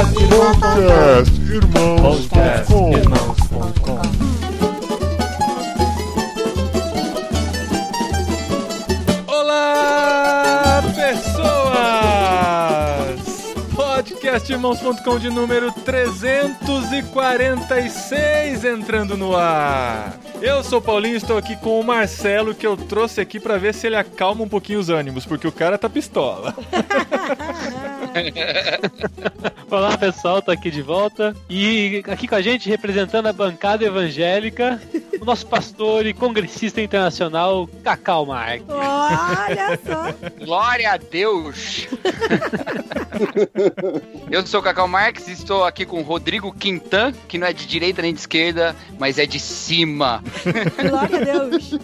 Podcast Irmãos. Podcast com. Irmãos.com. Olá, pessoas! Podcastirmãos.com de número 346 entrando no ar. Eu sou o Paulinho, estou aqui com o Marcelo que eu trouxe aqui pra ver se ele acalma um pouquinho os ânimos, porque o cara tá pistola. Olá pessoal, tô aqui de volta e aqui com a gente representando a bancada evangélica, o nosso pastor e congressista internacional, Cacau Marques. Olha só. Glória a Deus! Eu sou o Cacau Marques e estou aqui com o Rodrigo Quintan, que não é de direita nem de esquerda, mas é de cima. Glória a Deus.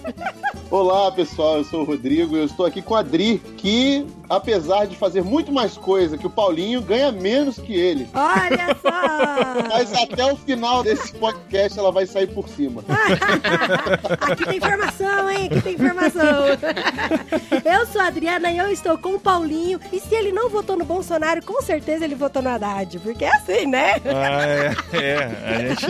Olá pessoal, eu sou o Rodrigo e eu estou aqui com a Adri, que apesar de fazer muito mais coisa que o Paulinho, ganha menos que ele. Olha só. Mas até o final desse podcast ela vai sair por cima. Aqui tem informação, hein? Aqui tem informação. Eu sou a Adriana e eu estou com o Paulinho. E se ele não votou no Bolsonaro, com certeza ele votou no Haddad. Porque é assim, né? Ah, é, é, a gente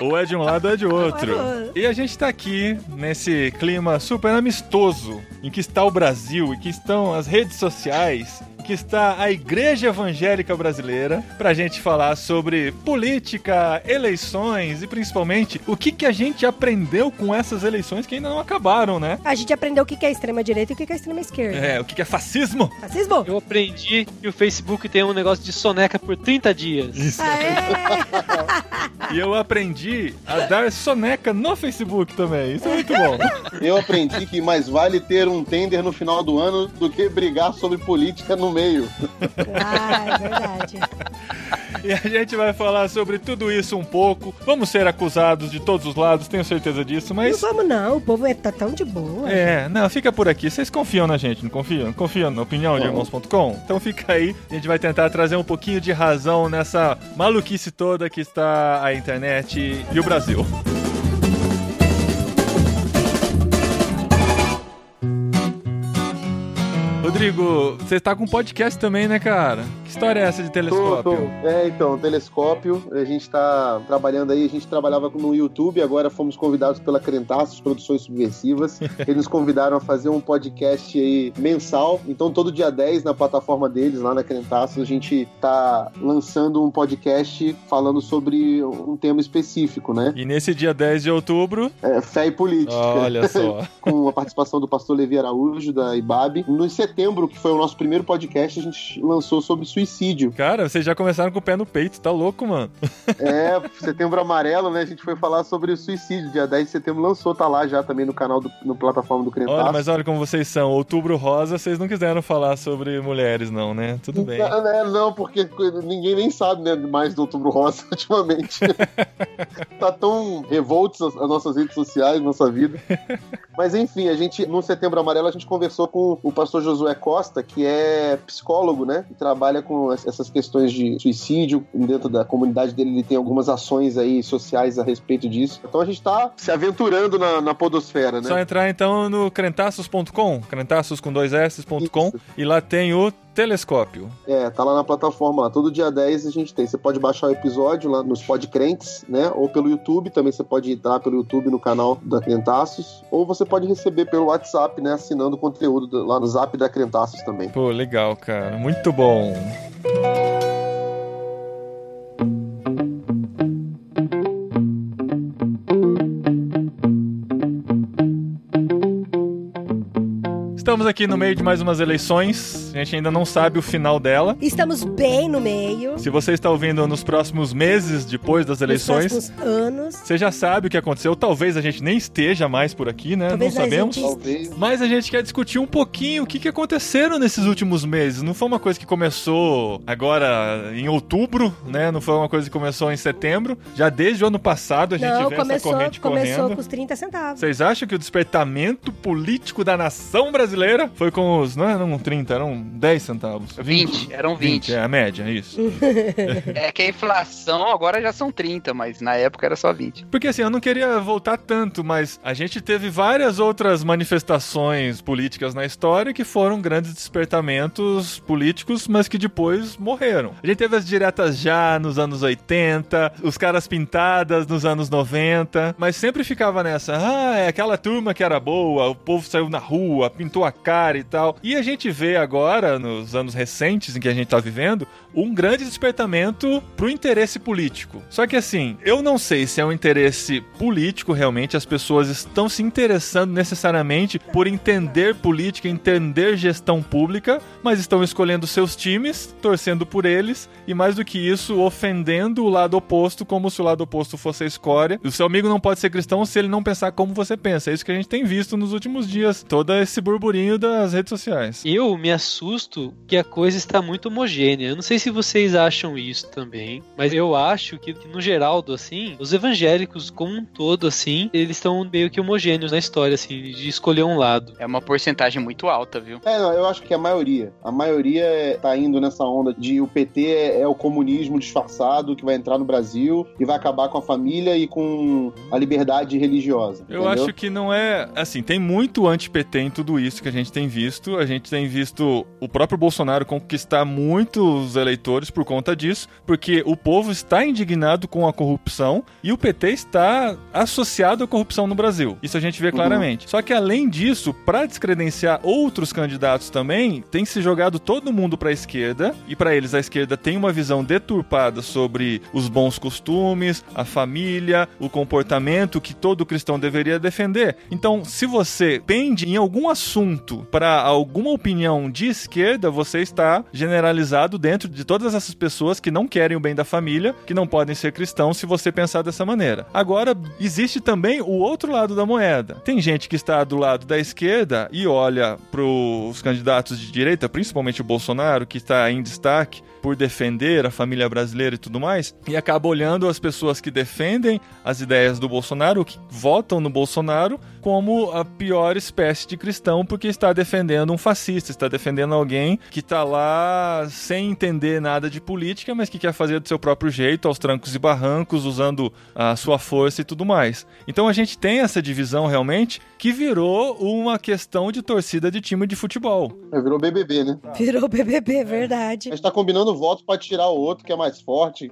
ou é de um lado ou é de outro. É outro. E a gente tá aqui nesse clima super amistoso em que está o Brasil e que estão as redes sociais. Que está a Igreja Evangélica Brasileira pra gente falar sobre política, eleições e principalmente o que, que a gente aprendeu com essas eleições que ainda não acabaram, né? A gente aprendeu o que é extrema-direita e o que é extrema-esquerda. É, o que, que é fascismo? Racismo? Eu aprendi que o Facebook tem um negócio de soneca por 30 dias. Isso. Aê! E eu aprendi a dar soneca no Facebook também. Isso é muito bom. Eu aprendi que mais vale ter um tender no final do ano do que brigar sobre política no meio. Ah, é verdade. E a gente vai falar sobre tudo isso um pouco. Vamos ser acusados de todos os lados, tenho certeza disso, Não mas. vamos não, o povo é tá tão de boa. É, não, fica por aqui. Vocês confiam na gente, não confiam? Confiam na opinião de Não. irmãos.com? Então fica aí, a gente vai tentar trazer um pouquinho de razão nessa maluquice toda que está a internet e o Brasil. Rodrigo, você tá com podcast também, né, cara? Que história é essa de Tô, telescópio? tô. É, então, telescópio. A gente tá trabalhando aí, a gente trabalhava no YouTube, agora fomos convidados pela Crentaços Produções Subversivas. Eles nos convidaram a fazer um podcast aí mensal. Então, todo dia 10, na plataforma deles, lá na Crentaços, a gente tá lançando um podcast falando sobre um tema específico, né? E nesse dia 10 de outubro, É, fé e política. olha só. com a participação do pastor Levi Araújo, da IBAB. No setembro, que foi o nosso primeiro podcast, a gente lançou sobre suicídio. Cara, vocês já começaram com o pé no peito, tá louco, mano? É, setembro amarelo, né? A gente foi falar sobre o suicídio. Dia 10 de setembro lançou, tá lá já também no canal, do, no plataforma do Crentaço. Olha, mas olha como vocês são. Outubro rosa, vocês não quiseram falar sobre mulheres, não, né? Tudo bem. Não, né, não, porque ninguém nem sabe, né, mais do Outubro Rosa ultimamente. tá tão revoltos as nossas redes sociais, nossa vida. Mas enfim, a gente, no Setembro Amarelo, a gente conversou com o pastor Josué Costa, que é psicólogo, né? E trabalha com es- essas questões de suicídio. Dentro da comunidade dele, ele tem algumas ações aí sociais a respeito disso. Então a gente tá se aventurando na, na podosfera, né? Só entrar então no crentaços.com, crentaços com dois S.com, e lá tem o telescópio. É, tá lá na plataforma lá. Todo dia 10 a gente tem. Você pode baixar o episódio lá nos Podcrentes, né? Ou pelo YouTube. Também você pode entrar pelo YouTube no canal da Crentaços. Ou você pode receber pelo WhatsApp, né? Assinando o conteúdo do- lá no Zap da Crentaços também. Pô, legal, cara. Muito bom. Estamos aqui no meio de mais umas eleições. A gente ainda não sabe o final dela. Estamos bem no meio. Se você está ouvindo nos próximos meses depois das Nos eleições, próximos anos. você já sabe o que aconteceu. Talvez a gente nem esteja mais por aqui, né? Talvez não a sabemos. gente- Talvez. Mas a gente quer discutir um pouquinho o que, que aconteceram nesses últimos meses. Não foi uma coisa que começou agora em outubro, né? Não foi uma coisa que começou em setembro. Já desde o ano passado a gente Não, vê essa começou, corrente começou correndo. com os 30 centavos. Vocês acham que o despertamento político da nação brasileira brasileira foi com os. Não eram 30, eram 10 centavos. 20, eram 20. é a média, isso. É que a inflação agora já são 30, mas na época era só 20. Porque assim, eu não queria voltar tanto, mas a gente teve várias outras manifestações políticas na história que foram grandes despertamentos políticos, mas que depois morreram. A gente teve as diretas já nos anos 80, os caras pintadas nos anos 90, mas sempre ficava nessa, ah, é aquela turma que era boa, o povo saiu na rua, pintou a cara e tal. E a gente vê agora, nos anos recentes em que a gente tá vivendo, um grande despertamento pro interesse político. Só que assim, eu não sei se é um interesse político realmente, as pessoas estão se interessando necessariamente por entender política, entender gestão pública, mas estão escolhendo seus times, torcendo por eles e mais do que isso, ofendendo o lado oposto como se o lado oposto fosse a escória. O seu amigo não pode ser cristão se ele não pensar como você pensa. É isso que a gente tem visto nos últimos dias, todo esse burburinho das redes sociais. Eu me assusto que a coisa está muito homogênea. Eu não sei se vocês acham isso também, mas eu acho que, que no geral, assim, os evangélicos como um todo, assim, eles estão meio que homogêneos na história, assim, de escolher um lado. É uma porcentagem muito alta, viu? É, não, eu acho que a maioria. A maioria tá indo nessa onda de o PT é, é o comunismo disfarçado que vai entrar no Brasil e vai acabar com a família e com a liberdade religiosa. Eu entendeu? acho que não é. Assim, tem muito anti-PT em tudo isso que a gente tem visto. A gente tem visto o próprio Bolsonaro conquistar muitos eleitores por conta disso, porque o povo está indignado com a corrupção e o PT está associado à corrupção no Brasil. Isso a gente vê claramente. Só que além disso, para descredenciar outros candidatos também, tem se jogado todo mundo para a esquerda e para eles a esquerda tem uma visão deturpada sobre os bons costumes, a família, o comportamento que todo cristão deveria defender. Então, se você pende em algum assunto para alguma opinião de esquerda, você está generalizado dentro de todas essas pessoas que não querem o bem da família, que não podem ser cristãos se você pensar dessa maneira. Agora, existe também o outro lado da moeda. Tem gente que está do lado da esquerda e olha para os candidatos de direita, principalmente o Bolsonaro, que está em destaque por defender a família brasileira e tudo mais, e acaba olhando as pessoas que defendem as ideias do Bolsonaro, que votam no Bolsonaro, como a pior espécie de cristão, porque está defendendo um fascista, está defendendo alguém que está lá sem entender nada de política, mas que quer fazer do seu próprio jeito, aos trancos e barrancos, usando a sua força e tudo mais. Então a gente tem essa divisão realmente que virou uma questão de torcida de time de futebol. É, virou BBB, né? Virou BBB, verdade. A gente tá combinando votos pra tirar o outro que é mais forte.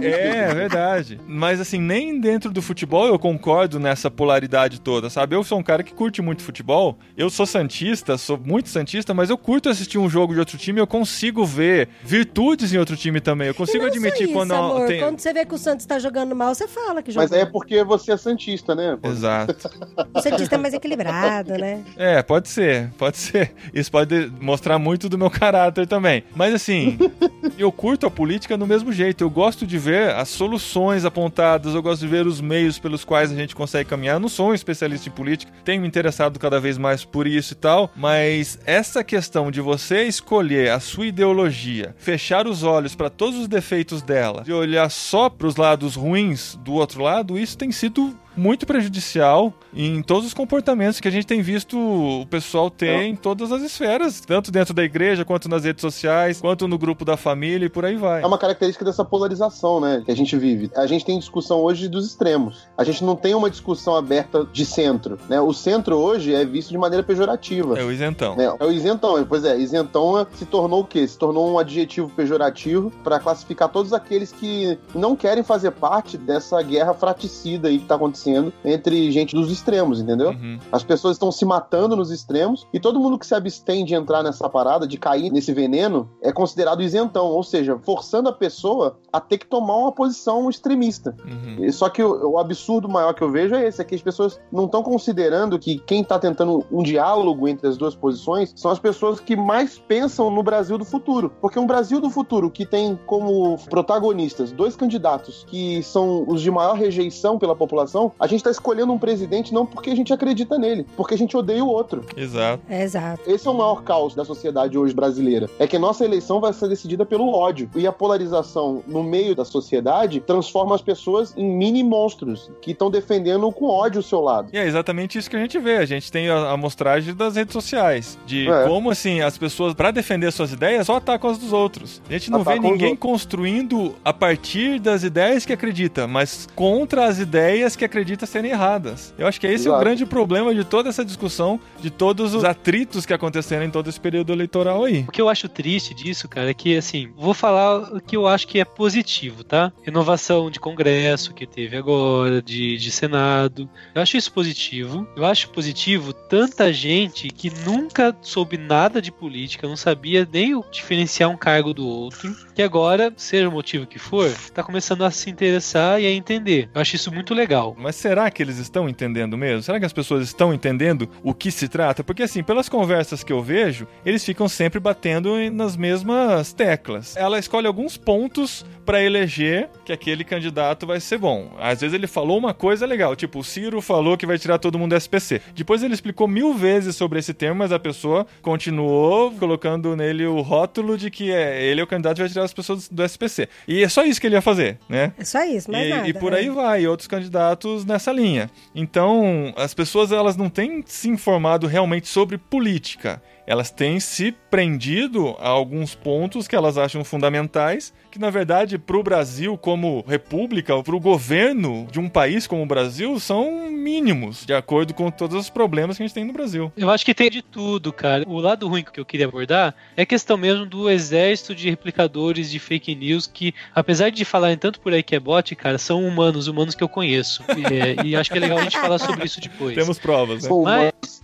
É, é verdade. Mas assim, nem dentro do futebol eu concordo nessa polaridade toda, sabe? Eu sou um cara que curte muito futebol. Eu sou santista, sou muito santista, mas eu curto assistir um jogo de outro time, eu consigo ver virtudes em outro time também. Eu consigo E não só admitir isso, quando amor. tem Quando você vê que o Santos tá jogando mal, você fala que jogou. Mas é porque você é santista, né? pô? Exato. O Santista é mais equilibrado, né? É, pode ser, pode ser. Isso pode mostrar muito do meu caráter também. Mas assim, eu curto a política do mesmo jeito. Eu gosto de ver as soluções apontadas, eu gosto de ver os meios pelos quais a gente consegue caminhar. Eu não sou um especialista em política, tenho me interessado cada vez mais por isso e tal, mas essa questão de você escolher a sua ideologia, fechar os olhos para todos os defeitos dela e olhar só para os lados ruins do outro lado, isso tem sido muito prejudicial em todos os comportamentos que a gente tem visto o pessoal ter em todas as esferas, tanto dentro da igreja, quanto nas redes sociais, quanto no grupo da família e por aí vai. É uma característica dessa polarização, né, que a gente vive. A gente tem discussão hoje dos extremos. A gente não tem uma discussão aberta de centro, né? O centro hoje é visto de maneira pejorativa. É o isentão. né? É o isentão, pois é, isentão se tornou o quê? Se tornou um adjetivo pejorativo para classificar todos aqueles que não querem fazer parte dessa guerra fraticida aí que tá acontecendo entre gente dos extremos, entendeu? Uhum. As pessoas estão se matando nos extremos e todo mundo que se abstém de entrar nessa parada, de cair nesse veneno, é considerado isentão, ou seja, forçando a pessoa a ter que tomar uma posição extremista. Uhum. E Só que o, o absurdo maior que eu vejo é esse, é que as pessoas não estão considerando que quem está tentando um diálogo entre as duas posições são as pessoas que mais pensam no Brasil do futuro. Porque um Brasil do futuro que tem como protagonistas dois candidatos que são os de maior rejeição pela população, não. A gente tá escolhendo um presidente não porque a gente acredita nele, porque a gente odeia o outro. Exato. Exato. Esse é o maior caos da sociedade hoje brasileira. É que nossa eleição vai ser decidida pelo ódio. E a polarização no meio da sociedade transforma as pessoas em mini monstros que estão defendendo com ódio o seu lado. E é exatamente isso que a gente vê. A gente tem a amostragem das redes sociais. De É. como, assim, as pessoas, pra defender suas ideias, só atacam as dos outros. A gente não vê Atacam os ninguém construindo a partir das ideias que acredita, mas contra as ideias que acredita serem erradas. Eu acho que esse é o Exato. grande problema de toda essa discussão, de todos os atritos que aconteceram em todo esse período eleitoral aí. O que eu acho triste disso, cara, é que, assim, vou falar o que eu acho que é positivo, tá? Renovação de Congresso que teve agora, de, de Senado. Eu acho isso positivo. Eu acho positivo tanta gente que nunca soube nada de política, não sabia nem o- diferenciar um cargo do outro, que agora, seja o motivo que for, tá começando a se interessar e a entender. Eu acho isso muito legal. Mas será que eles estão entendendo mesmo? Será que as pessoas estão entendendo o que se trata? Porque assim, pelas conversas que eu vejo, eles ficam sempre batendo nas mesmas teclas. Ela escolhe alguns pontos pra eleger que aquele candidato vai ser bom. Às vezes ele falou uma coisa legal, tipo, o Ciro falou que vai tirar todo mundo do SPC. Depois ele explicou mil vezes sobre esse termo, mas a pessoa continuou colocando nele o rótulo de que é, ele é o candidato que vai tirar as pessoas do SPC. E é só isso que ele ia fazer, né? É só isso, mais e, nada. e por é. aí vai, outros candidatos nessa linha. Então, as pessoas elas não têm se informado realmente sobre política. Elas têm se prendido a alguns pontos que elas acham fundamentais, que na verdade para o Brasil como república, para o governo de um país como o Brasil, são mínimos, de acordo com todos os problemas que a gente tem no Brasil. Eu acho que tem de tudo, cara. O lado ruim que eu queria abordar é a questão mesmo do exército de replicadores de fake news que, apesar de falarem tanto por aí que é bot, cara, são humanos, humanos que eu conheço. E, é, e acho que é legal a gente falar sobre isso depois. Temos provas, né? Mas-.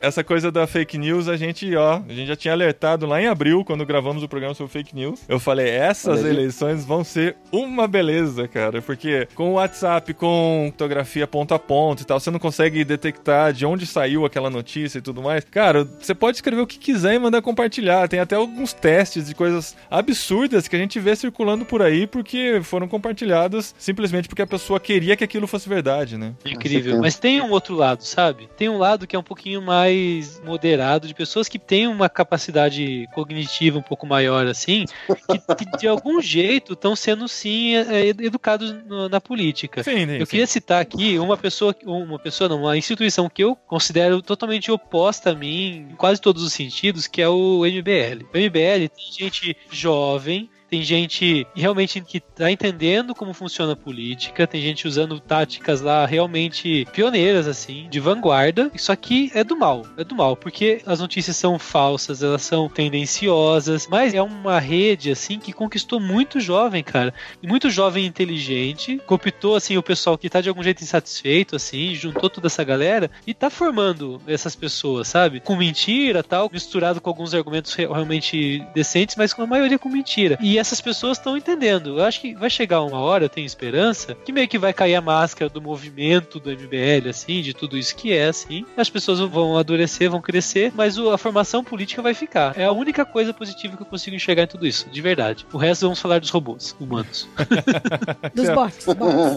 Essa coisa da fake news, a gente, ó, a gente já tinha alertado lá em abril, quando gravamos o programa sobre fake news. Eu falei, essas eleições vão ser uma beleza, cara, porque com o WhatsApp, com fotografia ponto a ponto e tal, você não consegue detectar de onde saiu aquela notícia e tudo mais. Cara, você pode escrever o que quiser e mandar compartilhar. Tem até alguns testes de coisas absurdas que a gente vê circulando por aí porque foram compartilhadas simplesmente porque a pessoa queria que aquilo fosse verdade, né? Incrível. Mas tem um outro lado, sabe? Tem um lado que é um pouquinho mais moderado, de pessoas que têm uma capacidade cognitiva um pouco maior, assim, que, que de algum jeito estão sendo, sim, é, educados no- na política. Sim, sim. Eu queria citar aqui uma pessoa, uma pessoa não, uma instituição que eu considero totalmente oposta a mim em quase todos os sentidos, que é o MBL. O MBL tem gente jovem, tem gente realmente que tá entendendo como funciona a política, tem gente usando táticas lá realmente pioneiras, assim, de vanguarda. Isso aqui é do mal, é do mal, porque as notícias são falsas, elas são tendenciosas, mas é uma rede, assim, que conquistou muito jovem, cara. Muito jovem inteligente, cooptou, assim, o pessoal que tá de algum jeito insatisfeito, assim, juntou toda essa galera e tá formando essas pessoas, sabe? Com mentira tal, misturado com alguns argumentos re- realmente decentes, mas com a maioria com mentira. E essas pessoas estão entendendo. Eu acho que vai chegar uma hora, eu tenho esperança, que meio que vai cair a máscara do movimento do MBL, assim, de tudo isso que é, assim. As pessoas vão amadurecer, vão crescer, mas a formação política vai ficar. É a única coisa positiva que eu consigo enxergar em tudo isso, de verdade. O resto vamos falar dos robôs humanos. Dos bots.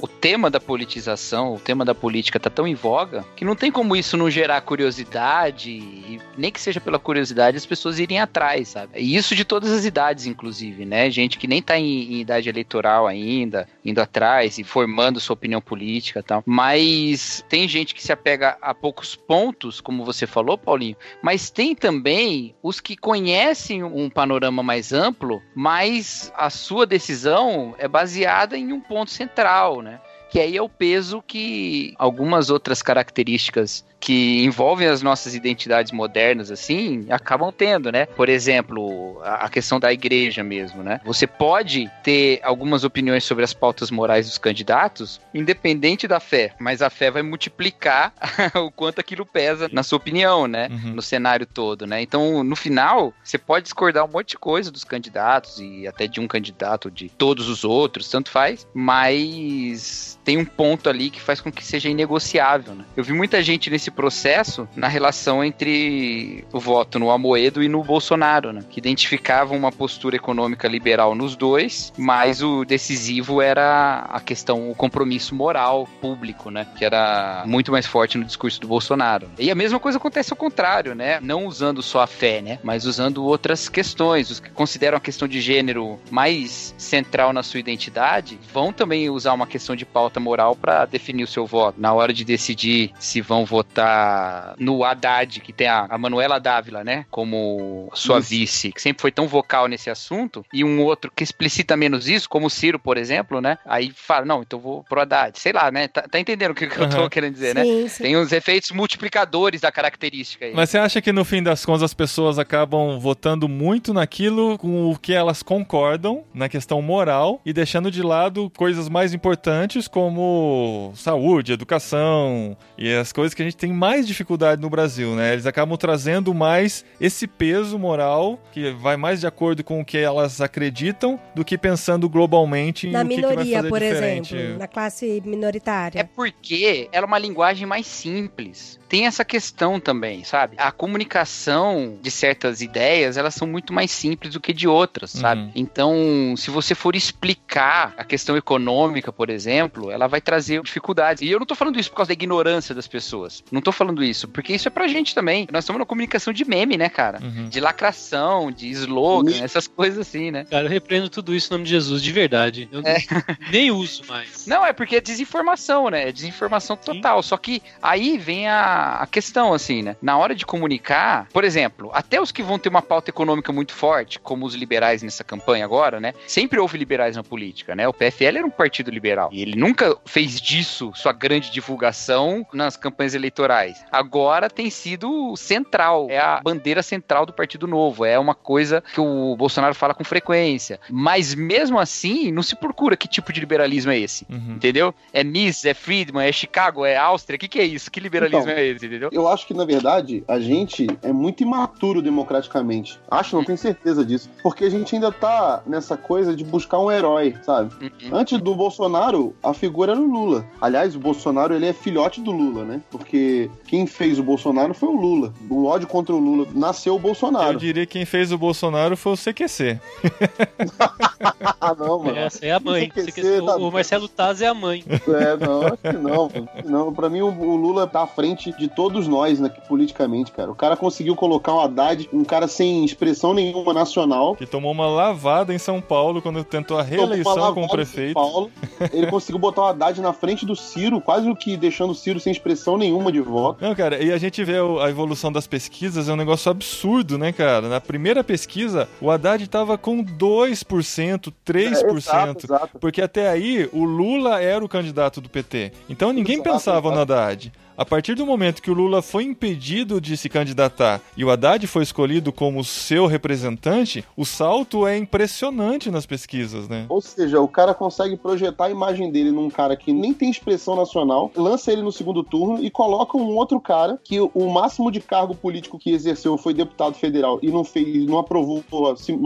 O tema da politização, o tema da política tá tão em voga que não tem como isso não gerar curiosidade, e nem que seja pela curiosidade as pessoas irem atrás, sabe? E isso de todas as idades, inclusive, né? Gente que nem tá em, em idade eleitoral ainda, indo atrás e formando sua opinião política e tal. Mas tem gente que se apega a poucos pontos, como você falou, Paulinho, mas tem também os que conhecem um panorama mais amplo, mas a sua decisão é baseada em um ponto central, né? Que aí é o peso que algumas outras características que envolvem as nossas identidades modernas, assim, acabam tendo, né? Por exemplo, a questão da igreja mesmo, né? Você pode ter algumas opiniões sobre as pautas morais dos candidatos, independente da fé, mas a fé vai multiplicar o quanto aquilo pesa na sua opinião, né? Uhum. No cenário todo, né? Então, no final, você pode discordar um monte de coisa dos candidatos e até de um candidato, de todos os outros, tanto faz, mas tem um ponto ali que faz com que seja inegociável. Né? Eu vi muita gente nesse processo na relação entre o voto no Amoedo e no Bolsonaro, né? que identificavam uma postura econômica liberal nos dois, mas o decisivo era a questão, o compromisso moral público, né? que era muito mais forte no discurso do Bolsonaro. E a mesma coisa acontece ao contrário, né? não usando só a fé, né? mas usando outras questões. Os que consideram a questão de gênero mais central na sua identidade vão também usar uma questão de pauta moral para definir o seu voto. Na hora de decidir se vão votar no Haddad, que tem a, a Manuela Dávila, né, como sua isso. vice, que sempre foi tão vocal nesse assunto, e um outro que explicita menos isso, como o Ciro, por exemplo, né, aí fala, não, então vou pro Haddad. Sei lá, né, tá, tá entendendo o que, que uhum. eu tô querendo dizer, né? sim, né? Sim. Tem os efeitos multiplicadores da característica aí. Mas você acha que no fim das contas as pessoas acabam votando muito naquilo com o que elas concordam, na questão moral, e deixando de lado coisas mais importantes como saúde, educação e as coisas que a gente tem mais dificuldade no Brasil, né? Eles acabam trazendo mais esse peso moral que vai mais de acordo com o que elas acreditam do que pensando globalmente na em minoria, que, que vai fazer por diferente. exemplo, na classe minoritária. É porque ela é uma linguagem mais simples tem essa questão também, sabe? A comunicação de certas ideias, elas são muito mais simples do que de outras, sabe? Uhum. Então, se você for explicar a questão econômica, por exemplo, ela vai trazer dificuldades. E eu não tô falando isso por causa da ignorância das pessoas. Não tô falando isso, porque isso é pra gente também. Nós estamos na comunicação de meme, né, cara? Uhum. De lacração, de slogan, uhum. essas coisas assim, né? Cara, eu repreendo tudo isso em nome de Jesus, de verdade. Eu é. nem uso mais. Não, é porque é desinformação, né? É desinformação total. Sim. Só que aí vem a a, questão, assim, né? Na hora de comunicar, por exemplo, até os que vão ter uma pauta econômica muito forte, como os liberais nessa campanha agora, né? Sempre houve liberais na política, né? O PFL era um partido liberal. E ele nunca fez disso sua grande divulgação nas campanhas eleitorais. Agora tem sido central. É a bandeira central do Partido Novo. É uma coisa que o Bolsonaro fala com frequência. Mas mesmo assim, não se procura que tipo de liberalismo é esse. Uhum. Entendeu? É Miss, é Friedman, é Chicago, é Áustria. O que, que é isso? Que liberalismo então, é esse? entendeu? Eu acho que, na verdade, a gente é muito imaturo democraticamente. Acho, não tenho certeza disso. Porque a gente ainda tá nessa coisa de buscar um herói, sabe? Uhum. Antes do Bolsonaro, a figura era o Lula. Aliás, o Bolsonaro, ele é filhote do Lula, né? Porque quem fez o Bolsonaro foi o Lula. O ódio contra o Lula nasceu o Bolsonaro. Eu diria que quem fez o Bolsonaro foi o CQC. ah, não, mano. Essa é a mãe. CQC, CQC, tá... O Marcelo Taz é a mãe. É, não, acho que não. Não, pra mim o, o Lula tá à frente de todos nós né, politicamente, cara. O cara conseguiu colocar o Haddad, um cara sem expressão nenhuma nacional. Que tomou uma lavada em São Paulo quando tentou a reeleição como prefeito. Paulo. Ele conseguiu botar o Haddad na frente do Ciro, quase o que deixando o Ciro sem expressão nenhuma de voto. Não, cara, e a gente vê a evolução das pesquisas, é um negócio absurdo, né, cara? Na primeira pesquisa, o Haddad tava com 2%, 3%. É, exato, exato. Porque até aí, o Lula era o candidato do PT. Então ninguém exato, pensava no Haddad. A partir do momento que o Lula foi impedido de se candidatar e o Haddad foi escolhido como seu representante, o salto é impressionante nas pesquisas, né? Ou seja, o cara consegue projetar a imagem dele num cara que nem tem expressão nacional, lança ele no segundo turno e coloca um outro cara que o máximo de cargo político que exerceu foi deputado federal e não fez, não aprovou,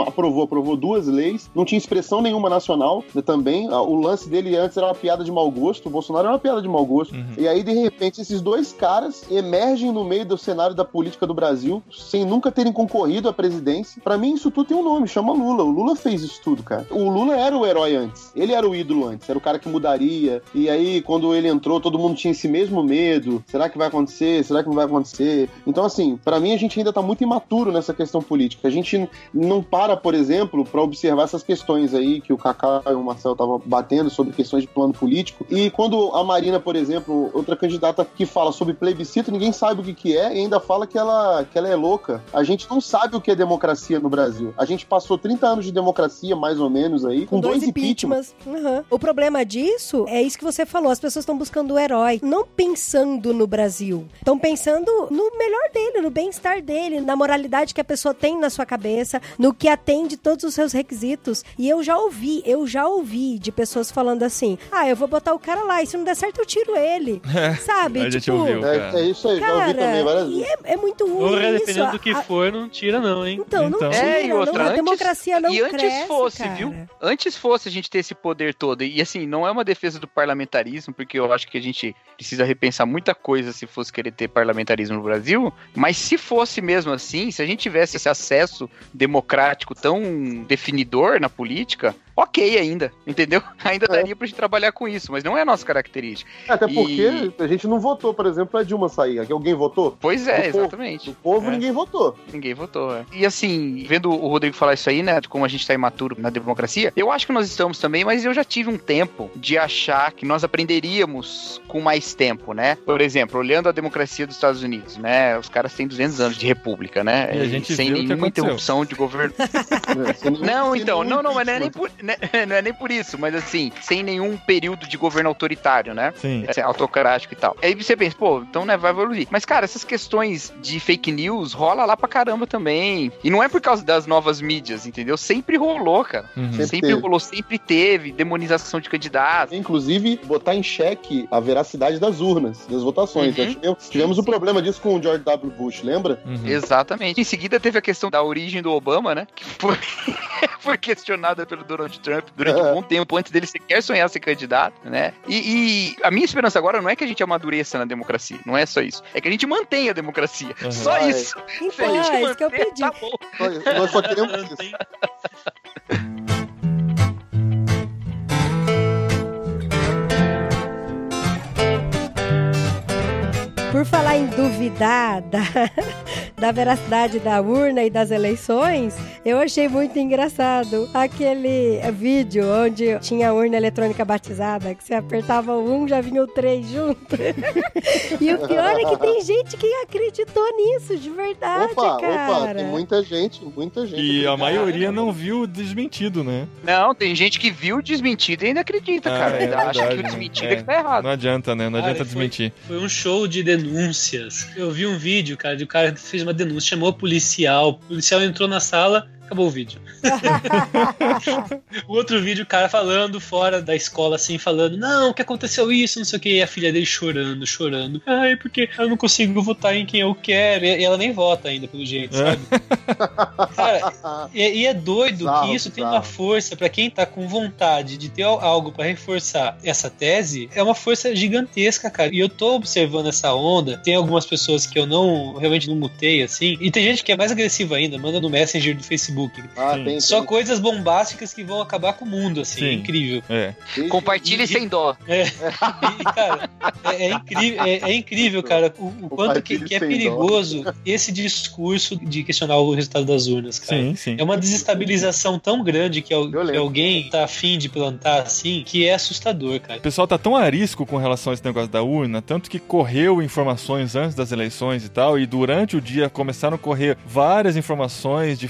aprovou, aprovou duas leis, não tinha expressão nenhuma nacional né, também. O lance dele antes era uma piada de mau gosto, o Bolsonaro era uma piada de mau gosto. Uhum. E aí, de repente, esses dois caras emergem no meio do cenário da política do Brasil sem nunca terem concorrido à presidência. Para mim, isso tudo tem um nome, chama Lula. O Lula fez isso tudo, cara. O Lula era o herói antes. Ele era o ídolo antes. Era o cara que mudaria. E aí, quando ele entrou, todo mundo tinha esse mesmo medo. Será que vai acontecer? Será que não vai acontecer? Então, assim, para mim, a gente ainda tá muito imaturo nessa questão política. A gente não para, por exemplo, para observar essas questões aí que o Kaká e o Marcel estavam batendo sobre questões de plano político. E quando a Marina, por exemplo, outra candidata que fala sobre plebiscito, ninguém sabe o que, que é e ainda fala que ela, que ela é louca. A gente não sabe o que é democracia no Brasil. A gente passou 30 anos de democracia, mais ou menos, aí, com, com dois, dois impeachments. Uhum. O problema disso é isso que você falou. As pessoas estão buscando o herói, não pensando no Brasil. Estão pensando no melhor dele, no bem-estar dele, na moralidade que a pessoa tem na sua cabeça, no que atende todos os seus requisitos. E eu já ouvi, eu já ouvi de pessoas falando assim: ah, eu vou botar o cara lá e se não der certo eu tiro ele. É, sabe? Gente tipo, ouviu, É, cara. é isso aí, já ouvi também Cara, várias e vezes. é, é muito ruim Porra, isso. dependendo do que A- for, não tira não, hein? Então, não Então. tira, É, e não, outra, a antes- democracia não e antes cresce, fosse, cara. viu? Antes fosse a gente ter esse poder todo. E assim, não é uma defesa do parlamentarismo, porque eu acho que a gente precisa repensar muita coisa se fosse querer ter parlamentarismo no Brasil. Mas se fosse mesmo assim, se a gente tivesse esse acesso democrático tão definidor na política, ok ainda, entendeu? Ainda É. daria pra gente trabalhar com isso, mas não é a nossa característica. Até E- porque a gente não votou, por exemplo, pra Dilma sair. Aqui alguém votou? Pois é, Do povo. exatamente. Do povo É. ninguém votou. Ninguém votou, é. E assim, vendo o Rodrigo falar isso aí, né, de como a gente tá imaturo na democracia, eu acho que nós estamos também, mas eu já tive um tempo de achar que nós aprenderíamos com mais tempo, né? Por exemplo, olhando a democracia dos Estados Unidos, né, os caras têm 200 anos de república, né? E a gente sem nenhuma interrupção de governo. nenhum- Não, então, não, não, mas não é, nem por, né, não é nem por isso, mas assim, sem nenhum período de governo autoritário, né? Sim. é, autocrático e tal. Aí você pensa, pô, então né, vai evoluir. Mas, cara, essas questões de fake news rola lá pra caramba também. E não é por causa das novas mídias, entendeu? Sempre rolou, cara. Uhum. Sempre Sempre, teve. rolou, sempre teve demonização de candidatos. Inclusive, botar em xeque a veracidade das urnas, das votações. Uhum. Já tivemos, o problema disso com o George W. Bush, lembra? Uhum. Exatamente. Em seguida teve a questão da origem do Obama, né? Que foi, foi questionada pelo Donald Trump durante um bom tempo antes dele sequer sonhar ser candidato, né? E, e a minha esperança agora não é que a gente amadureça na democracia, não é só isso. É que a gente mantenha a democracia. Uhum. Só isso. Se a Então, gente é isso que eu pedi. tá bom. Nós- Nós só queremos isso. Por falar em duvidar da, da veracidade da urna e das eleições, eu achei muito engraçado aquele vídeo onde tinha a urna eletrônica batizada, que você apertava o um, já vinha o três junto. e o pior é que tem gente que acreditou nisso, de verdade, Opa, cara. opa, tem muita gente, muita gente. E a maioria não viu desmentido, né? Não, tem gente que viu o desmentido e ainda acredita, Ah, cara. é ainda acha que verdade, o né? desmentido É. é que tá errado. Não adianta, né? Não Cara, adianta foi- desmentir. Foi um show de denúncias. Eu vi um vídeo, cara, de um cara que fez uma denúncia, chamou o policial. O policial entrou na sala, acabou o vídeo. o outro vídeo, o cara falando fora da escola, assim, falando: Não, que aconteceu isso, não sei o que. E a filha dele chorando, chorando. Ai, porque eu não consigo votar em quem eu quero. E ela nem vota ainda, pelo jeito, sabe? Cara, e, e é doido um que isso tem bizarro. uma força pra quem tá com vontade de ter algo pra reforçar essa tese, é uma força gigantesca, cara. E eu tô observando essa onda. Tem algumas pessoas que eu não realmente não mutei assim, e tem gente que é mais agressiva ainda, manda no Messenger do Facebook. Ah, Sim. tem, Só tem. coisas bombásticas que vão acabar com o mundo, assim, Sim. é incrível. É. Compartilhe E- sem dó. E, cara, é, é incrível, é, é incrível, cara, o, o quanto que, que é Sem dó. perigoso esse discurso de questionar o resultado das urnas, cara. Sim, sim. É uma desestabilização tão grande que, al- que alguém tá afim de plantar assim, que é assustador, cara. O pessoal tá tão arisco com relação a esse negócio da urna, tanto que correu informações antes das eleições e tal, e durante o dia começaram a correr várias informações de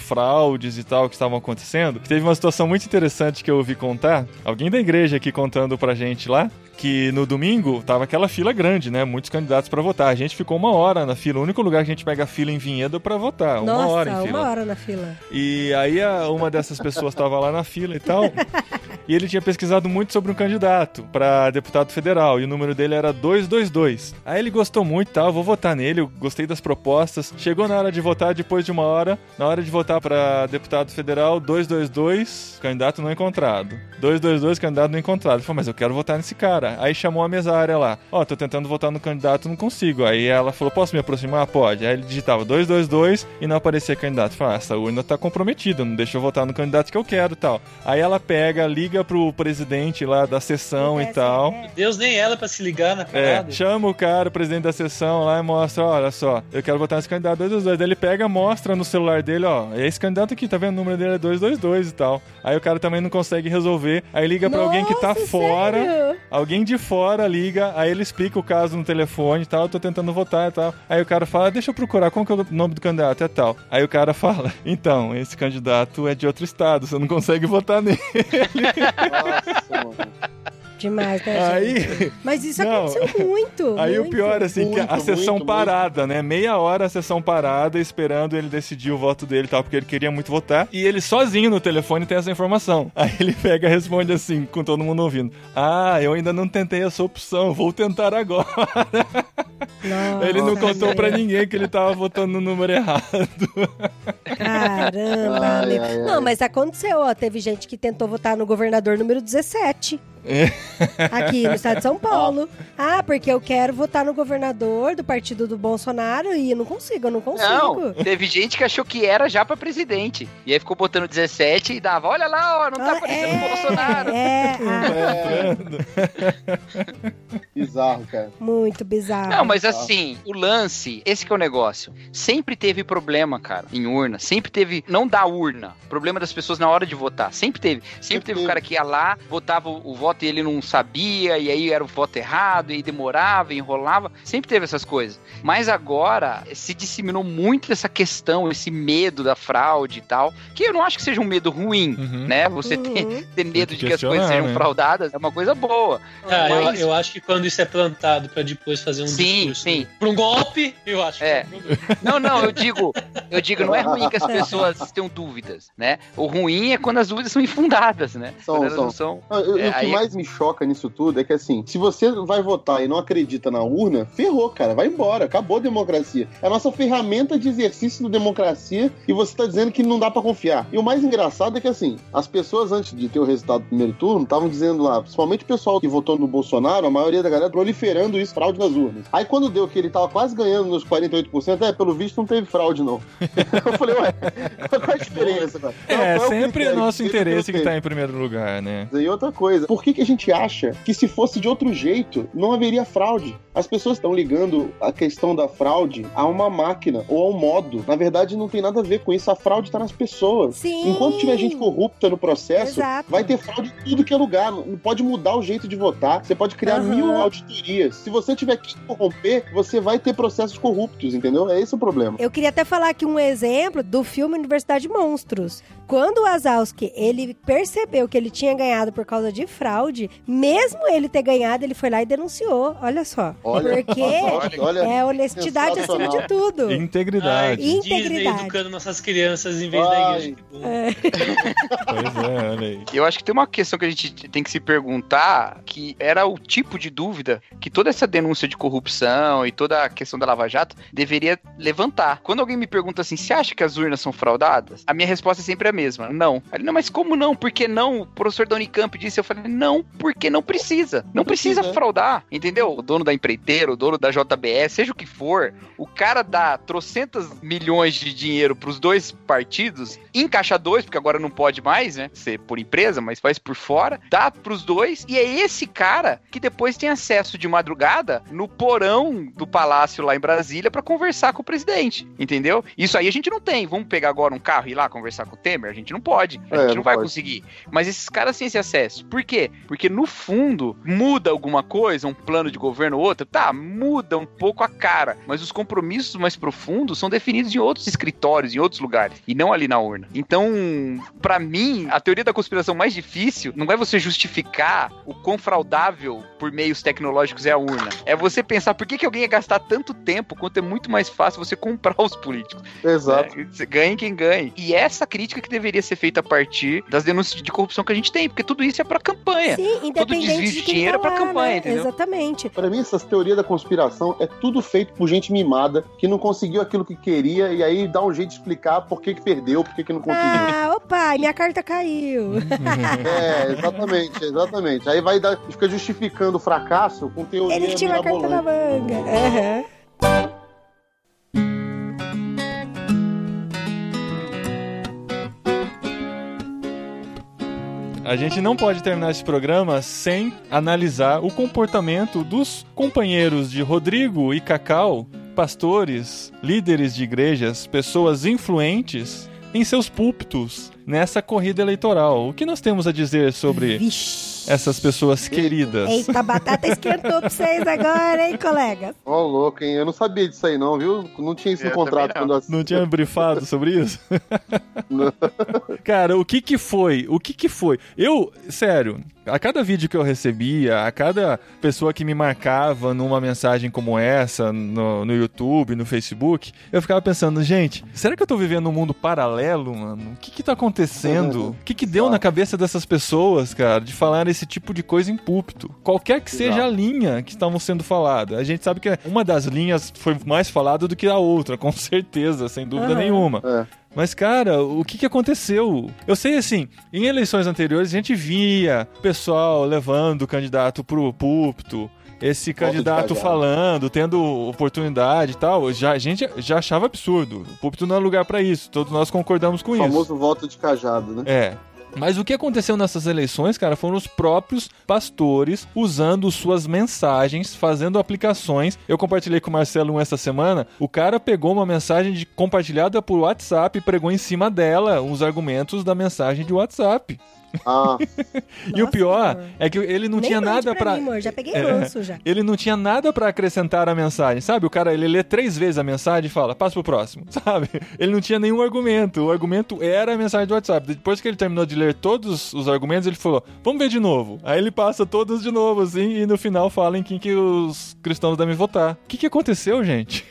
fraudes e tal que estavam acontecendo. Teve uma situação muito interessante que eu ouvi contar, alguém da igreja aqui contando pra gente lá, que no domingo tava aquela fila grande, né? Muitos candidatos pra votar. A gente ficou uma hora na fila, o único lugar que a gente pega fila em Vinhedo pra votar, uma Nossa, hora em fila. uma hora na fila. E aí a- uma dessas pessoas estava lá na fila e tal. E ele tinha pesquisado muito sobre um candidato para deputado federal e o número dele era 222. Aí ele gostou muito, tá? Eu vou votar nele, eu gostei das propostas. Chegou na hora de votar, depois de uma hora, na hora de votar para deputado federal, 222, candidato não encontrado. 222, candidato não encontrado. Ele falou, mas eu quero votar nesse cara. Aí chamou a mesária lá. Ó, tô tentando votar no candidato, não consigo. Aí ela falou, posso me aproximar? Pode. Aí ele digitava 222 e não aparecia candidato. Falei, ah, essa urna tá comprometida, não deixa eu votar no candidato que eu quero tal. Aí ela pega, liga pro presidente lá da sessão e tal. É. Deus nem ela pra se ligar na É, parada. chama o cara, o presidente da sessão lá e mostra, olha só, eu quero votar nesse candidato 222. Daí ele pega, mostra no celular dele, ó, é esse candidato aqui, tá vendo? O número dele é 222 e tal. Aí o cara também não consegue resolver, aí liga pra alguém que tá Nossa, fora, sério? Alguém de fora liga, aí ele explica o caso no telefone e tal, eu tô tentando votar e tal. Aí o cara fala, deixa eu procurar, qual que é o nome do candidato? É tal. Aí o cara fala, então, esse candidato é de outro estado, você não consegue votar nele. Nossa, mano. Demais, né, Aí... gente? Mas isso Não. aconteceu muito. Aí o muito. pior, assim, que a Muito, sessão muito, parada, né? Meia hora a sessão parada, esperando ele decidir o voto dele e tal, porque ele queria muito votar. E ele sozinho no telefone tem essa informação. Aí ele pega e responde assim, com todo mundo ouvindo: Ah, eu ainda não tentei essa opção, vou tentar agora. Nossa, Ele não contou meu. pra ninguém que ele tava votando no número errado. Caramba, ai, ai. Não, mas aconteceu, ó. Teve gente que tentou votar no governador número 17. Aqui no estado de São Paulo. Ah, porque eu quero votar no governador do partido do Bolsonaro e eu não consigo, eu não consigo. Não, teve gente que achou que era já pra presidente. E aí ficou botando 17 e dava, olha lá, ó, não tá Ah, aparecendo é, o Bolsonaro. É, ah, É. Bizarro, cara. muito bizarro. Não, mas assim, o lance, esse que é o negócio. Sempre teve problema, cara, em urna. Sempre teve, não da urna, problema das pessoas na hora de votar. Sempre teve. Sempre, Sempre teve o teve. cara que ia lá, votava o, o voto e ele não sabia, e aí era o voto errado, e aí demorava, e enrolava. Sempre teve essas coisas. Mas agora se disseminou muito essa questão, esse medo da fraude e tal, que eu não acho que seja um medo ruim, Uhum. né? Você ter, Uhum. ter medo de que as coisas sejam né? fraudadas é uma coisa boa. Ah, eu, Mas- eu acho que quando isso é plantado pra depois fazer um Sim, discurso sim. pra um golpe, eu acho É. que é um problema. Não, não, eu digo, eu digo, não é ruim que as pessoas tenham dúvidas, né? O ruim é quando as dúvidas são infundadas, né? São, quando elas são. não são. Eu- É, o que aí- mais me choca nisso tudo é que, assim, se você vai votar e não acredita na urna, ferrou, cara. Vai embora. Acabou a democracia. É a nossa ferramenta de exercício da democracia e você tá dizendo que não dá pra confiar. E o mais engraçado é que, assim, as pessoas, antes de ter o resultado do primeiro turno, estavam dizendo lá, principalmente o pessoal que votou no Bolsonaro, a maioria da galera proliferando isso, fraude nas urnas. Aí quando deu que ele tava quase ganhando nos 48%, é, pelo visto não teve fraude, não. eu falei, ué, qual é a diferença, cara? Qual- É, qual o sempre critério? nosso interesse que teve. tá em primeiro lugar, né? E outra coisa, por que, que a gente acha que se fosse de outro jeito, não haveria fraude? As pessoas estão ligando a questão da fraude a uma máquina ou a um modo. Na verdade, não tem nada a ver com isso. A fraude está nas pessoas. Sim. Enquanto tiver gente corrupta no processo, Exato. vai ter fraude em tudo que é lugar. Não pode mudar o jeito de votar. Você pode criar Aham. mil auditorias. Se você tiver que corromper, você vai ter processos corruptos, entendeu? É esse o problema. Eu queria até falar aqui um exemplo do filme Universidade de Monstros. Quando o Wazowski, ele percebeu que ele tinha ganhado por causa de fraude, mesmo ele ter ganhado, ele foi lá e denunciou. Olha só. Olha, Porque olha, olha, é honestidade acima de tudo. Integridade. Ai, Disney Integridade. educando nossas crianças em vez da Ai. igreja. Que bom. Pois é, olha aí. Eu acho que tem uma questão que a gente tem que se perguntar, que era o tipo de dúvida que toda essa denúncia de corrupção e toda a questão da Lava Jato deveria levantar. Quando alguém me pergunta assim, você acha que as urnas são fraudadas? A minha resposta é sempre a mesma, não. Aí, não, mas como não? Por que não? O professor da Unicamp disse, eu falei, não, porque não precisa. Não precisa, precisa. fraudar, entendeu? O dono da empreiteira, o dono da JBS, seja o que for, o cara dá trocentas milhões de dinheiro pros dois partidos, encaixa dois, porque agora não pode mais, né? Ser por empresa, mas faz por fora, dá pros dois, e é esse cara que depois tem acesso de madrugada no porão do palácio lá em Brasília pra conversar com o presidente, entendeu? Isso aí a gente não tem. Vamos pegar agora um carro e ir lá conversar com o Temer? A gente não pode. A É, gente não não vai pode. conseguir. Mas esses caras têm esse acesso. Por quê? Porque no fundo muda alguma coisa, um plano de governo ou outro, tá, muda um pouco a cara, mas os compromissos mais profundos são definidos em outros escritórios, em outros lugares, e não ali na urna. Então, pra mim, a teoria da conspiração mais difícil não é você justificar o quão fraudável por meios tecnológicos é a urna. É você pensar por que, que alguém ia gastar tanto tempo quanto é muito mais fácil você comprar os políticos. Exato. É, ganha quem ganha. E essa crítica que deveria ser feita a partir das denúncias de corrupção que a gente tem, porque tudo isso é pra campanha. Sim, independente desvio de quem dinheiro tá pra lá, campanha, né? entendeu? Exatamente. Pra mim, essas teorias da conspiração é tudo feito por gente mimada, que não conseguiu aquilo que queria, e aí dá um jeito de explicar por que, que perdeu, por que, que não conseguiu. Ah, opa, minha carta caiu. É, exatamente, exatamente. Aí vai dar, fica justificando o fracasso com teoria Ele tinha uma carta na manga. Aham. A gente não pode terminar esse programa sem analisar o comportamento dos companheiros de Rodrigo e Cacau, pastores, líderes de igrejas, pessoas influentes em seus púlpitos nessa corrida eleitoral. O que nós temos a dizer sobre Vixe. Essas pessoas queridas? Eita, a batata esquentou pra vocês agora, hein, colegas? Ó, louco, hein? Eu não sabia disso aí, não, viu? Não tinha isso no Eu contrato quando eu assisti. Não tinha brifado sobre isso? Cara, o que que foi? O que que foi? Eu, sério, a cada vídeo que eu recebia, a cada pessoa que me marcava numa mensagem como essa, no, no YouTube, no Facebook, eu ficava pensando, gente, será que eu tô vivendo um mundo paralelo, mano? O que que tá acontecendo acontecendo? O que, que deu na cabeça dessas pessoas, cara, de falar esse tipo de coisa em púlpito? Qualquer que seja Exato. a linha que estavam sendo falada. A gente sabe que uma das linhas foi mais falada do que a outra, com certeza, sem dúvida nenhuma. É. Mas, cara, o que, que aconteceu? Eu sei, assim, em eleições anteriores a gente via pessoal levando o candidato pro púlpito, esse candidato falando, tendo oportunidade e tal. Já, a gente já achava absurdo. O púlpito não é lugar pra isso. Todos nós concordamos com O isso. famoso voto de cajado, né? É. Mas o que aconteceu nessas eleições, cara, foram os próprios pastores usando suas mensagens, fazendo aplicações. Eu compartilhei com o Marcelo um essa semana. O cara pegou uma mensagem de- compartilhada por WhatsApp e pregou em cima dela os argumentos da mensagem de WhatsApp. Ah, e o Nossa, pior amor. é que ele não Nem tinha nada pra. Mim, amor. Já peguei É. ranço já. Ele não tinha nada pra acrescentar à mensagem, sabe? O cara, ele lê três vezes a mensagem e fala, passa pro próximo, sabe? Ele não tinha nenhum argumento. O argumento era a mensagem do WhatsApp. Depois que ele terminou de ler todos os argumentos, ele falou, vamos ver de novo. Aí ele passa todos de novo, assim, e no final fala em quem que os cristãos devem votar. O que que aconteceu, gente?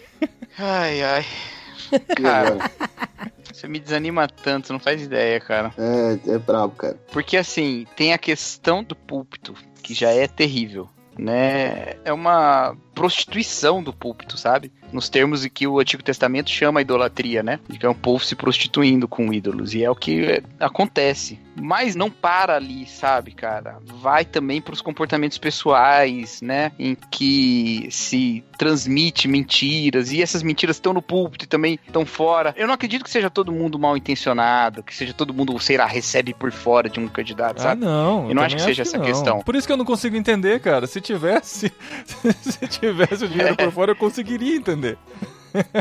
Ai, ai. Cara? Você me desanima tanto, não faz ideia, cara. É, é brabo, cara. Porque assim, tem a questão do púlpito, que já é terrível, né? É uma prostituição do púlpito, sabe? Nos termos em que o Antigo Testamento chama a idolatria, né? De que é um povo se prostituindo com ídolos. E é o que é, acontece. Mas não para ali, sabe, cara? Vai também para os comportamentos pessoais, né? Em que se transmite mentiras. E essas mentiras estão no púlpito e também estão fora. Eu não acredito que seja todo mundo mal intencionado, que seja todo mundo, sei lá, recebe por fora de um candidato, Ah, sabe? não. Eu não acho que seja essa não. questão. Por isso que eu não consigo entender, cara. Se tivesse, se tivesse o dinheiro por fora, eu conseguiria entender.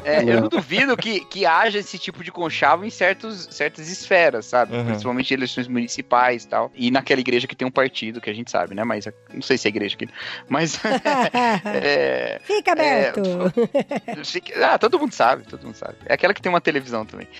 É, eu não duvido que, que haja esse tipo de conchavo em certos, certas esferas, sabe? Uhum. Principalmente eleições municipais e tal. E naquela igreja que tem um partido, que a gente sabe, né? Mas não sei se é igreja aqui. Mas. é, Fica aberto. fica- ah, todo mundo sabe, todo mundo sabe. É aquela que tem uma televisão também.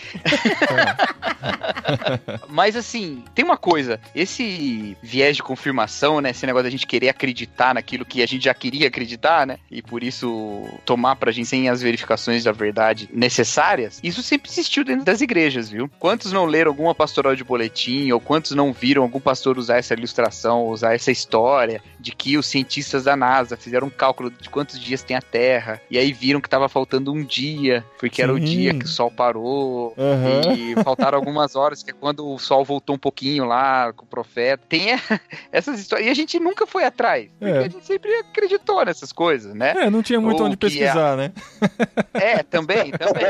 Mas assim, tem uma coisa, esse viés de confirmação, né? Esse negócio da gente querer acreditar naquilo que a gente já queria acreditar, né? E por isso tomar pra gente sem as verificações da verdade necessárias, isso sempre existiu dentro das igrejas, viu? Quantos não leram alguma pastoral de boletim, ou quantos não viram algum pastor usar essa ilustração, usar essa história de que os cientistas da NASA fizeram um cálculo de quantos dias tem a Terra, e aí viram que tava faltando um dia, porque era o Sim. dia que o Sol parou, Aham. e faltaram algumas horas, que é quando o sol voltou um pouquinho lá com o profeta. Tem essas histórias. E a gente nunca foi atrás. Porque É. a gente sempre acreditou nessas coisas, né? É, não tinha muito Ou onde é- pesquisar, né? É, também, também.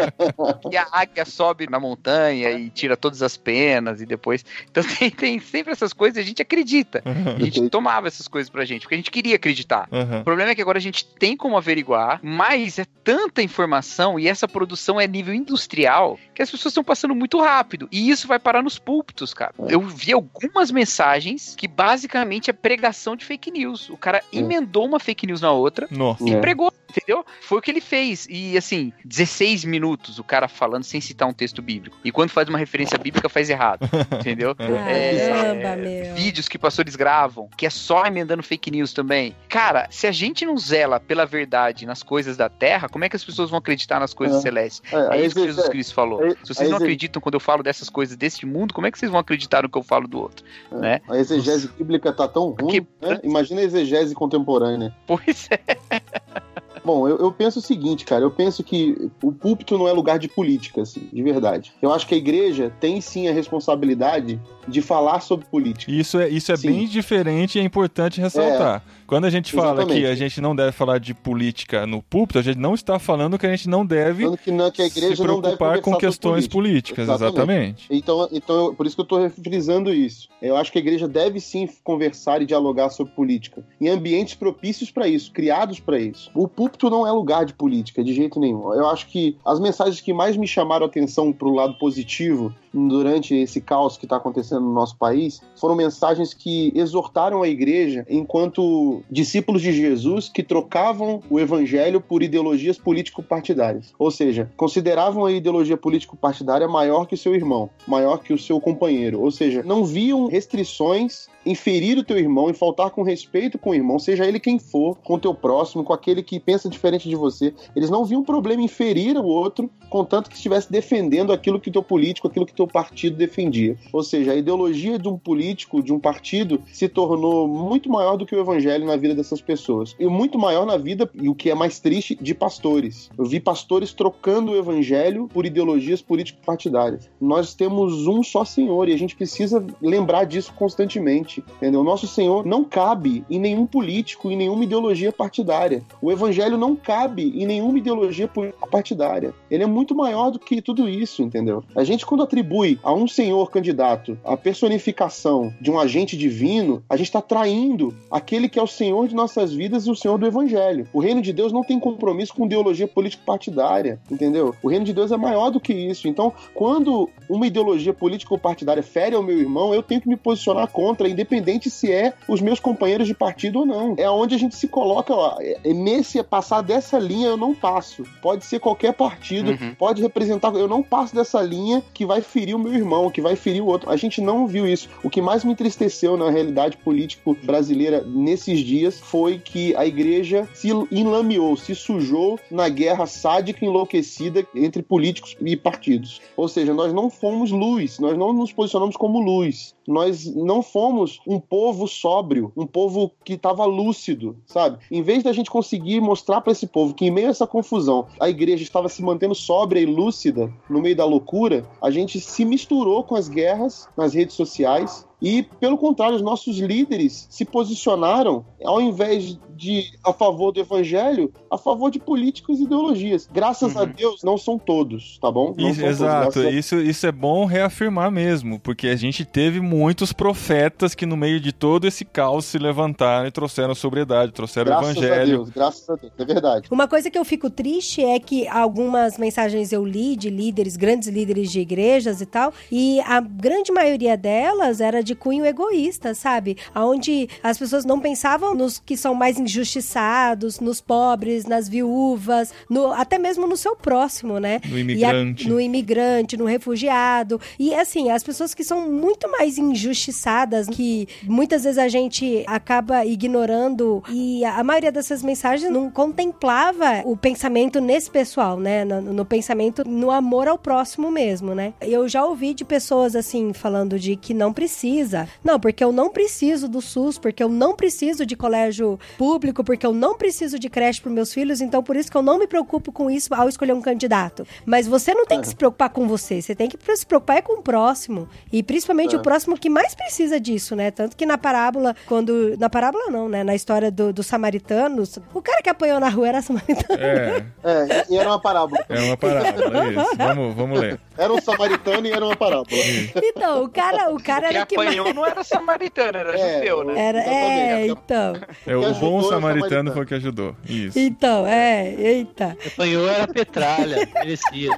E a águia sobe na montanha e tira todas as penas e depois. Então tem, tem sempre essas coisas e a gente acredita. E a gente tomava essas coisas pra gente, porque a gente queria acreditar. O Aham. problema é que agora a gente tem como averiguar, mas é tanta informação e essa produção é nível industrial que as pessoas estão passando muito rápido. E isso vai parar nos púlpitos, cara. Eu vi algumas mensagens que basicamente é pregação de fake news. O cara emendou uma fake news na outra Nossa. e É. pregou, entendeu? Foi o que ele fez. E assim, 16 minutos o cara falando sem citar um texto bíblico. E quando faz uma referência bíblica, faz errado. Entendeu? Caramba, meu. Vídeos que pastores gravam, que é só emendando fake news também. Cara, se a gente não zela pela verdade nas coisas da terra, como é que as pessoas vão acreditar nas coisas É. celestes? É, É isso que Jesus Cristo falou. Se vocês não acreditam quando eu falo dessas coisas deste mundo, como é que vocês vão acreditar no que eu falo do outro? Né? A exegese bíblica tá tão ruim, Porque- né? Imagina a exegese contemporânea. Pois é. Bom, eu, eu penso o seguinte, cara. Eu penso que o púlpito não é lugar de política, assim, de verdade. Eu acho que a igreja tem sim a responsabilidade de falar sobre política. Isso é, isso é Sim. bem diferente e é importante ressaltar. Quando a gente fala Exatamente. que a gente não deve falar de política no púlpito, a gente não está falando que a gente não deve que, não, que se preocupar com questões política. políticas, Exatamente. exatamente. Então, então eu- por isso que eu tô frisando isso. Eu acho que a igreja deve sim conversar e dialogar sobre política. Em ambientes propícios para isso, criados para isso. O púlpito não é lugar de política, de jeito nenhum. Eu acho que as mensagens que mais me chamaram a atenção pro lado positivo durante esse caos que está acontecendo no nosso país foram mensagens que exortaram a igreja enquanto discípulos de Jesus que trocavam o evangelho por ideologias político-partidárias. Ou seja, consideravam a ideologia político-partidária maior que o seu irmão, maior que o seu companheiro. Ou seja, não viam restrições em ferir o teu irmão, em faltar com respeito com o irmão, seja ele quem for, com o teu próximo, com aquele que pensa diferente de você. Eles não viam problema em ferir o outro, contanto que estivesse defendendo aquilo que o teu político, aquilo que o teu partido defendia. Ou seja, a ideologia de um político, de um partido, se tornou muito maior do que o evangelho na vida dessas pessoas. E muito maior na vida, e o que é mais triste, de pastores. Eu vi pastores trocando o evangelho por ideologias político-partidárias. Nós temos um só Senhor e a gente precisa lembrar disso constantemente entendeu? O nosso Senhor não cabe em nenhum político, em nenhuma ideologia partidária. O evangelho não cabe em nenhuma ideologia partidária. Ele é muito maior do que tudo isso, entendeu? A gente, quando atribui a um senhor candidato a personificação de um agente divino, a gente está traindo aquele que é o Senhor de nossas vidas e o Senhor do Evangelho. O reino de Deus não tem compromisso com ideologia político-partidária, entendeu? O reino de Deus é maior do que isso. Então, quando uma ideologia político-partidária fere ao meu irmão, eu tenho que me posicionar contra, independente se é os meus companheiros de partido ou não. É onde a gente se coloca, ó, é nesse passar dessa linha eu não passo. Pode ser qualquer partido, uhum. pode representar, eu não passo dessa linha que vai ferir o meu irmão, que vai ferir o outro. A gente não viu isso. O que mais me entristeceu na realidade político brasileira nesses dias foi que a igreja se enlameou, se sujou na guerra sádica enlouquecida entre políticos e partidos. Ou seja, nós não fomos luz, nós não nos posicionamos como luz. Nós não fomos um povo sóbrio, um povo que estava lúcido, sabe? Em vez da gente conseguir mostrar para esse povo que, em meio a essa confusão, a igreja estava se mantendo sóbria e lúcida no meio da loucura, a gente se misturou com as guerras nas redes sociais e, pelo contrário, os nossos líderes se posicionaram, ao invés de a favor do evangelho, a favor de políticos e ideologias. Graças uhum. a Deus, não são todos, tá bom? Isso, exato, todos, isso, isso é bom reafirmar mesmo, porque a gente teve muitos profetas que, no meio de todo esse caos, se levantaram e trouxeram sobriedade, trouxeram graças o evangelho. A Deus, graças a Deus, é verdade. Uma coisa que eu fico triste é que algumas mensagens eu li de líderes, grandes líderes de igrejas e tal, e a grande maioria delas era de de cunho egoísta, sabe? Onde as pessoas não pensavam nos que são mais injustiçados, nos pobres, nas viúvas, no, até mesmo no seu próximo, né? No imigrante. A, no imigrante, no refugiado. E assim, as pessoas que são muito mais injustiçadas, que muitas vezes a gente acaba ignorando, e a, maioria dessas mensagens não contemplava o pensamento nesse pessoal, né? No, no pensamento, no amor ao próximo mesmo, né? Eu já ouvi de pessoas assim, falando de que não precisa precisa. Não, porque eu não preciso do SUS, porque eu não preciso de colégio público, porque eu não preciso de creche para meus filhos, então por isso que eu não me preocupo com isso ao escolher um candidato. Mas você não tem é. que se preocupar com você, você tem que se preocupar é com o próximo. E principalmente é. o próximo que mais precisa disso, né? Tanto que na parábola, quando. Na parábola não, né? Na história dos do samaritanos, o cara que apanhou na rua era samaritano. É. é, e era uma parábola. É uma parábola, isso. Vamos, vamos ler. Era um samaritano e era uma parábola. Então, o cara, o cara era que apanhou não era samaritano, era é, judeu, né? Era, é, então. É, o bom samaritano foi o que ajudou. Isso. Então, é, eita. Apanhou era petralha, merecia.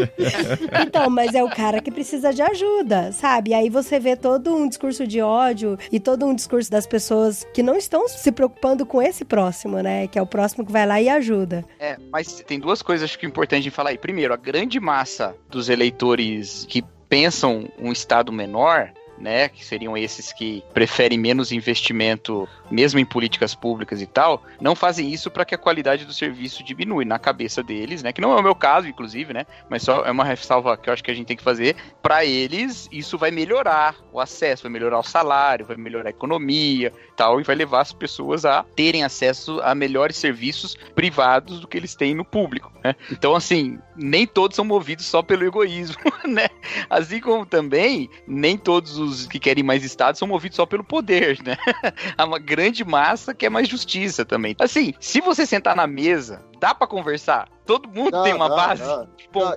então, mas é o cara que precisa de ajuda, sabe? E aí você vê todo um discurso de ódio e todo um discurso das pessoas que não estão se preocupando com esse próximo, né? Que é o próximo que vai lá e ajuda. É, mas tem duas coisas acho que é importante de falar aí. Primeiro, a grande massa dos eleitores que pensam um estado menor né, que seriam esses que preferem menos investimento, mesmo em políticas públicas e tal, não fazem isso para que a qualidade do serviço diminui na cabeça deles, né, que não é o meu caso, inclusive, né, mas só é uma ressalva que eu acho que a gente tem que fazer. Para eles, isso vai melhorar o acesso, vai melhorar o salário, vai melhorar a economia, tal, e vai levar as pessoas a terem acesso a melhores serviços privados do que eles têm no público, né? Então, assim, nem todos são movidos só pelo egoísmo, né? Assim como também nem todos os que querem mais Estado são movidos só pelo poder, né? Há uma grande massa que é mais justiça também. Assim, se você sentar na mesa dá pra conversar. Todo mundo Dá, tem uma dá, base de Não, eu-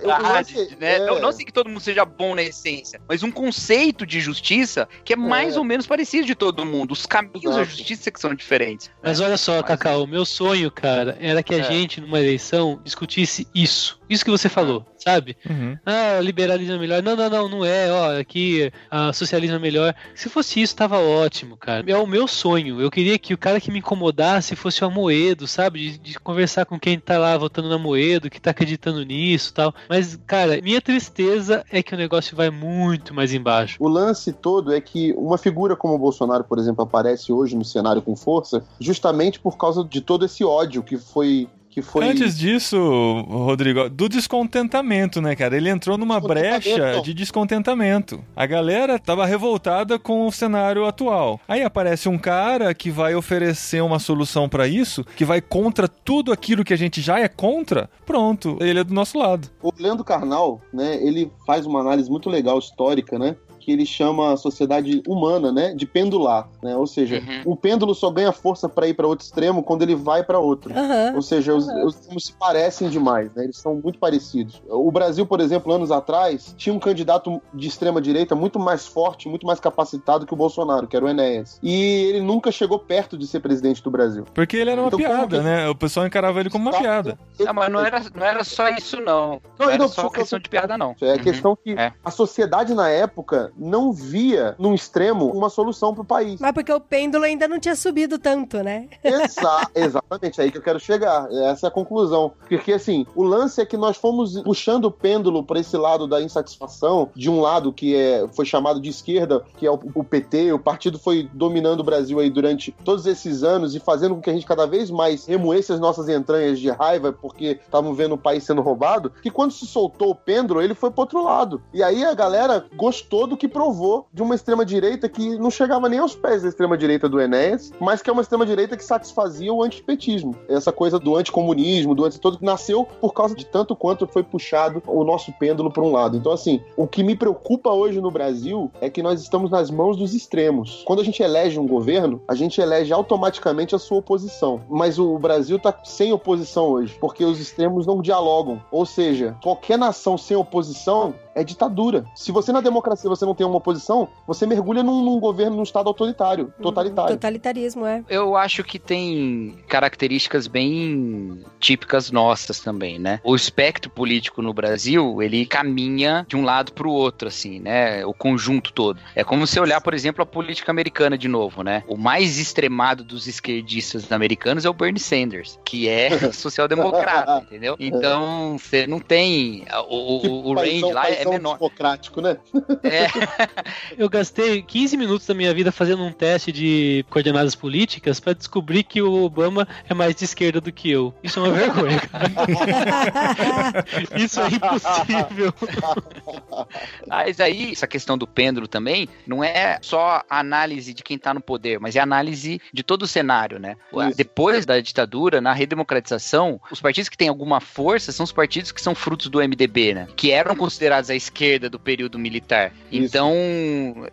eu bondade, acho que- né? é. Não, não sei que todo mundo seja bom na essência, mas um conceito de justiça que é mais É. ou menos parecido de todo mundo. Os caminhos da justiça que são diferentes. Mas olha só, Cacau, o meu sonho, cara, era que a É. gente, numa eleição, discutisse isso. Isso que você falou, sabe? Uhum. Ah, liberalismo é melhor. Não, não, não, não é. Ó, aqui, ah, socialismo é melhor. Se fosse isso, tava ótimo, cara. É o meu sonho. Eu queria que o cara que me incomodasse fosse o Amoedo, sabe? De, de conversar com quem tá lá votando no Amoedo, que tá acreditando nisso e tal. Mas, cara, minha tristeza é que o negócio vai muito mais embaixo. O lance todo é que uma figura como o Bolsonaro, por exemplo, aparece hoje no cenário com força, justamente por causa de todo esse ódio que foi. Que foi Antes disso, Rodrigo, do descontentamento, né, cara? Ele entrou numa brecha de descontentamento. A galera tava revoltada com o cenário atual. Aí aparece um cara que vai oferecer uma solução pra isso, que vai contra tudo aquilo que a gente já é contra. Pronto, ele é do nosso lado. O Leandro Carnal, né, ele faz uma análise muito legal histórica, né? Que ele chama a sociedade humana, né, de pendular, né? Ou seja, Uhum. um pêndulo só ganha força para ir para outro extremo quando ele vai para outro. Aham. Ou seja, os, os extremos se parecem demais, né? Eles são muito parecidos. O Brasil, por exemplo, anos atrás, tinha um candidato de extrema direita muito mais forte, muito mais capacitado que o Bolsonaro, que era o Enéas. E ele nunca chegou perto de ser presidente do Brasil. Porque ele era uma Então, piada, que- né? O pessoal encarava ele como uma piada. Não, mas não era, não era só isso, não. Não, Não, era não, só questão de piada, não. É a Uhum. questão que É. a sociedade na época não via num extremo uma solução para o país. Mas porque o pêndulo ainda não tinha subido tanto, né? Exa exatamente, é aí que eu quero chegar. Essa é a conclusão. Porque, assim, o lance é que nós fomos puxando o pêndulo para esse lado da insatisfação, de um lado que é, foi chamado de esquerda, que é o, o PT, o partido foi dominando o Brasil aí durante todos esses anos e fazendo com que a gente cada vez mais remoesse as nossas entranhas de raiva, porque estavam vendo o país sendo roubado, que quando se soltou o pêndulo, ele foi pro outro lado. E aí a galera gostou do que provou de uma extrema-direita que não chegava nem aos pés da extrema-direita do Enéas, mas que é uma extrema-direita que satisfazia o antipetismo. Essa coisa do anticomunismo, do anti todo que nasceu por causa de tanto quanto foi puxado o nosso pêndulo para um lado. Então, assim, o que me preocupa hoje no Brasil é que nós estamos nas mãos dos extremos. Quando a gente elege um governo, a gente elege automaticamente a sua oposição. Mas o Brasil tá sem oposição hoje, porque os extremos não dialogam. Ou seja, qualquer nação sem oposição é ditadura. Se você na democracia você não tem uma oposição, você mergulha num, num governo, num estado autoritário, totalitário. Totalitarismo, é. Eu acho que tem características bem típicas nossas também, né? O espectro político no Brasil, ele caminha de um lado pro outro, assim, né? O conjunto todo. É como se olhar, por exemplo, a política americana de novo, né? O mais extremado dos esquerdistas americanos é o Bernie Sanders, que é social-democrata, entendeu? Então, você não tem... O, o, o range lá é paizão menor. democrático, né? É, Eu gastei 15 minutos da minha vida fazendo um teste de coordenadas políticas pra descobrir que o Obama é mais de esquerda do que eu. Isso é uma vergonha, cara. Isso é impossível. Mas aí, essa questão do pêndulo também, não é só a análise de quem tá no poder, mas é a análise de todo o cenário, né? Isso. Depois da ditadura, na redemocratização, os partidos que têm alguma força são os partidos que são frutos do MDB, né? Que eram considerados a esquerda do período militar. Isso. Então,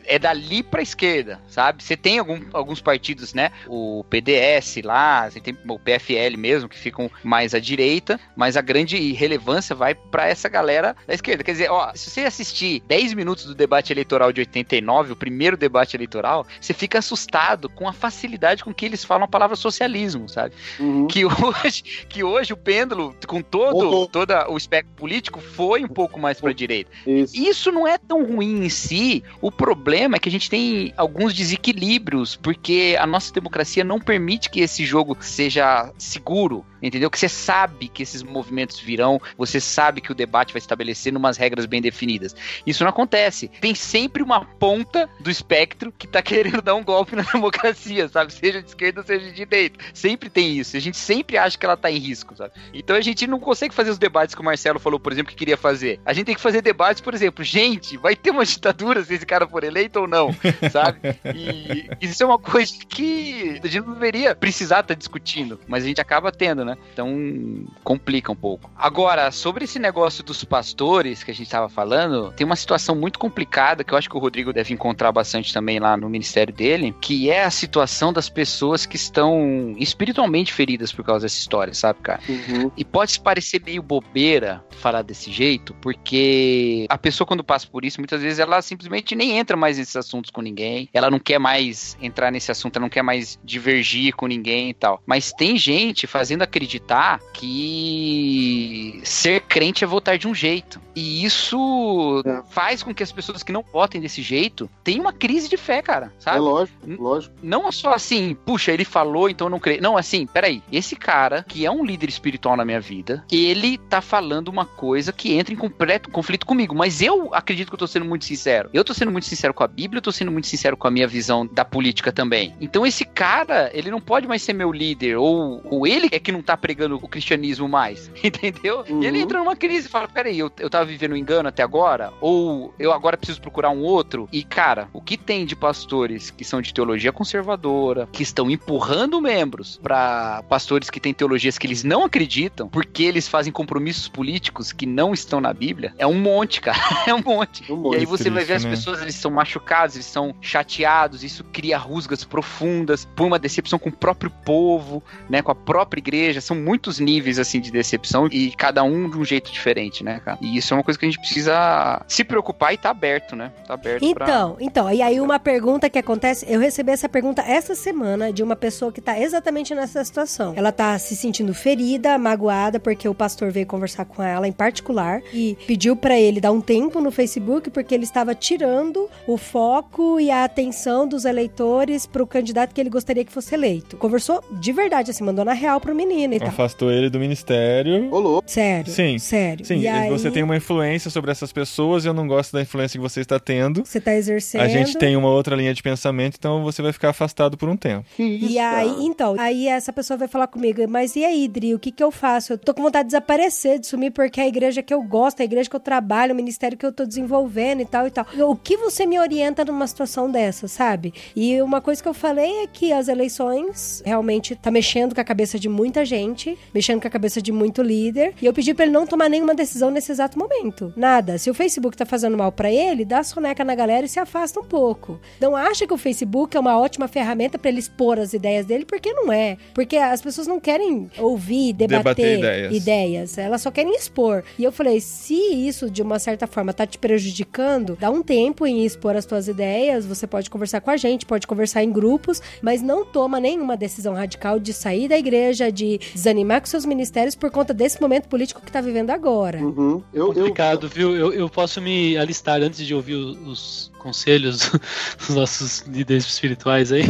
é dali pra esquerda, sabe? Você tem algum- alguns partidos, né? O PDS lá, você tem o PFL mesmo, que ficam mais à direita, mas a grande relevância vai pra essa galera da esquerda. Quer dizer, ó, se você assistir 10 minutos do debate eleitoral de 89, o primeiro debate eleitoral, você fica assustado com a facilidade com que eles falam a palavra socialismo, sabe? Uhum. Que hoje, que hoje o pêndulo, com todo, todo o espectro político, foi um pouco mais pra direita. Isso. Isso não é tão ruim em si. O problema é que a gente tem alguns desequilíbrios, porque a nossa democracia não permite que esse jogo seja seguro, entendeu? Que você sabe que esses movimentos virão, você sabe que o debate vai estabelecer umas regras bem definidas. Isso não acontece. Tem sempre uma ponta do espectro que tá querendo dar um golpe na democracia, sabe? Seja de esquerda, seja de direita. Sempre tem isso. A gente sempre acha que ela tá em risco, sabe? Então a gente não consegue fazer os debates que o Marcelo falou, por exemplo, que queria fazer. A gente tem que fazer debates, por exemplo, gente, vai ter uma ditadura se esse cara for eleito ou não, sabe? E isso é uma coisa que a gente não deveria precisar estar tá discutindo, mas a gente acaba tendo, né? Então complica um pouco. Agora, sobre esse negócio dos pastores que a gente estava falando, tem uma situação muito complicada que eu acho que o Rodrigo deve encontrar bastante também lá no ministério dele, que é a situação das pessoas que estão espiritualmente feridas por causa dessa história, sabe, cara? Uhum. E pode parecer meio bobeira falar desse jeito, porque a pessoa quando passa por isso, muitas vezes ela simplesmente nem entra mais nesses assuntos com ninguém, ela não quer mais entrar nesse assunto, ela não quer mais divergir com ninguém e tal. Mas tem gente fazendo acreditar que ser crente é votar de um jeito. E isso é. faz com que as pessoas que não votem desse jeito tenham uma crise de fé, cara, sabe? É lógico, lógico. Não só assim, puxa, ele falou, então eu não creio. Não, assim, peraí, esse cara, que é um líder espiritual na minha vida, ele tá falando uma coisa que entra em completo conflito comigo, mas eu acredito que eu tô sendo muito sincero. Eu tô sendo muito sincero com a Bíblia, eu tô sendo muito sincero com a minha visão da política também. Então esse cara, ele não pode mais ser meu líder, ou, ou ele é que não tá pregando o cristianismo mais, entendeu? Uhum. E ele uhum. entra numa crise e fala, peraí, eu, eu tava vivendo um engano até agora? Ou eu agora preciso procurar um outro? E, cara, o que tem de pastores que são de teologia conservadora, que estão empurrando membros para pastores que têm teologias que eles não acreditam, porque eles fazem compromissos políticos que não estão na Bíblia, é um monte, cara. é um monte. Um monte e aí você triste, vai ver as né? pessoas, eles são machucados, eles são chateados, isso cria rusgas profundas, por uma decepção com o próprio povo, né, com a própria igreja. São muitos níveis, assim, de decepção e cada um de um jeito diferente, né, cara? E isso é uma coisa que a gente precisa se preocupar e tá aberto, né? Tá aberto Então, pra... então, e aí uma pergunta que acontece, eu recebi essa pergunta essa semana de uma pessoa que tá exatamente nessa situação. Ela tá se sentindo ferida, magoada, porque o pastor veio conversar com ela em particular e pediu para ele dar um tempo no Facebook porque ele estava tirando o foco e a atenção dos eleitores pro candidato que ele gostaria que fosse eleito. Conversou de verdade, assim, mandou na real pro menino e Afastou ele do ministério. Olô. Sério. Sim. Sério. Sim, e aí... você tem uma influência sobre essas pessoas e eu não gosto da influência que você está tendo. Você está exercendo. A gente tem uma outra linha de pensamento, então você vai ficar afastado por um tempo. Isso, e aí, então, aí essa pessoa vai falar comigo, mas e aí, Dri, o que que eu faço? Eu tô com vontade de desaparecer, de sumir, porque é a igreja que eu gosto, a igreja que eu trabalho, o ministério que eu tô desenvolvendo e tal e tal. O que você me orienta numa situação dessa, sabe? E uma coisa que eu falei é que as eleições realmente tá mexendo com a cabeça de muita gente, mexendo com a cabeça de muito líder, e eu pedi para ele não tomar nenhuma decisão nesse exato momento. Nada. Se o Facebook tá fazendo mal para ele, dá soneca na galera e se afasta um pouco. Não acha que o Facebook é uma ótima ferramenta para ele expor as ideias dele, porque não é. Porque as pessoas não querem ouvir, debater, debater ideias. ideias. Elas só querem expor. E eu falei, se isso de uma certa forma tá te prejudicando, dá um tempo em expor as tuas ideias, você pode conversar com a gente, pode conversar em grupos, mas não toma nenhuma decisão radical de sair da igreja, de desanimar com seus ministérios por conta desse momento político que tá vivendo agora. Uhum. Eu, Complicado, eu... viu? Eu, eu posso me alistar antes de ouvir os, conselhos dos nossos líderes espirituais aí.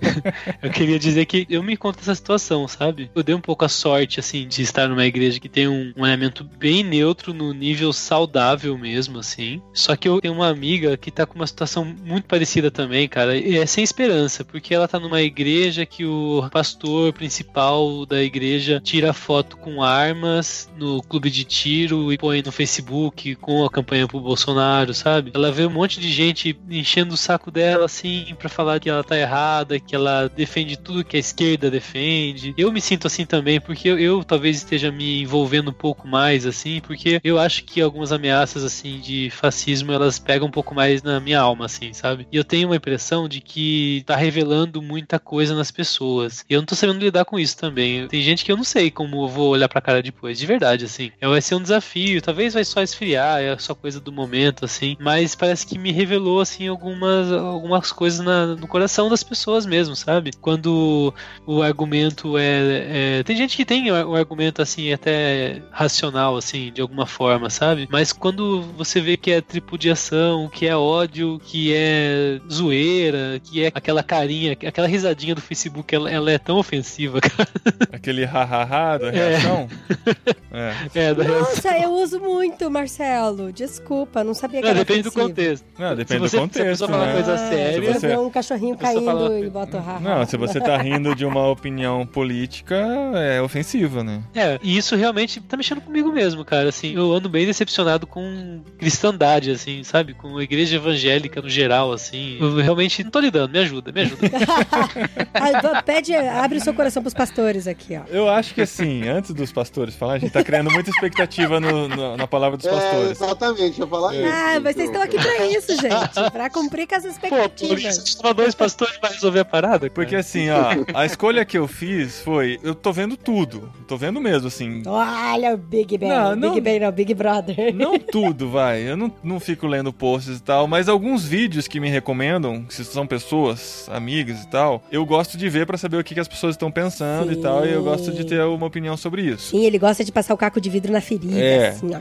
eu queria dizer que eu me encontro nessa situação, sabe? Eu dei um pouco a sorte, assim, de estar numa igreja que tem um, um elemento bem neutro no nível saudável mesmo, assim. Só que eu tenho uma amiga que tá com uma situação muito parecida também, cara, e é sem esperança, porque ela tá numa igreja que o pastor principal da igreja tira foto com armas no clube de tiro e põe no Facebook com a campanha pro Bolsonaro, sabe? Ela vê um monte de gente gente enchendo o saco dela, assim, para falar que ela tá errada, que ela defende tudo que a esquerda defende. Eu me sinto assim também, porque eu, eu talvez esteja me envolvendo um pouco mais, assim, porque eu acho que algumas ameaças, assim, de fascismo, elas pegam um pouco mais na minha alma, assim, sabe? E eu tenho uma impressão de que tá revelando muita coisa nas pessoas. E eu não tô sabendo lidar com isso também. Tem gente que eu não sei como eu vou olhar pra cara depois, de verdade, assim. É, vai ser um desafio, talvez vai só esfriar, é só coisa do momento, assim, mas parece que me revelou revelou assim algumas, algumas coisas na, no coração das pessoas mesmo, sabe? Quando o argumento é, é, tem gente que tem o argumento assim até racional assim de alguma forma, sabe? Mas quando você vê que é tripudiação, que é ódio, que é zoeira, que é aquela carinha, aquela risadinha do Facebook, ela, ela é tão ofensiva, cara. Aquele hahaha da é. reação? É. é. é da Nossa, reação. eu uso muito, Marcelo. Desculpa, não sabia que não, era Depende ofensivo. do contexto. Não, depende você- do se a contexto, pessoa falar né? coisa Ah, séria- Se você- um cachorrinho caindo fala- e bota o haha. Não, se você tá rindo de uma opinião política, é ofensiva, né? É, e isso realmente tá mexendo comigo mesmo, cara. Assim, eu ando bem decepcionado com cristandade, assim, sabe? Com a igreja evangélica no geral, assim. Eu realmente não tô lidando, me ajuda, me ajuda. Ah, Pede, abre o seu coração pros pastores aqui, ó. Eu acho que assim, antes dos pastores falar, a gente tá criando muita expectativa no- no- na palavra dos É, pastores. exatamente, eu ia falar isso. Ah, mas vocês estão aqui pra isso, gente. Pra cumprir com as Pô, por expectativas. isso só dois pastores pra resolver a parada. cara. Porque assim, ó, a escolha que eu fiz foi, eu tô vendo tudo, tô vendo mesmo, assim, Olha o Big Bang. Não, não- Big Bang não, Big Brother. Não tudo, vai. Eu não, não fico lendo posts e tal, mas alguns vídeos que me recomendam, se são pessoas, amigas e tal, eu gosto de ver pra saber o que, que as pessoas estão pensando Sim. e tal, e eu gosto de ter uma opinião sobre isso. Sim, ele gosta de passar o caco de vidro na ferida, É. assim, ó.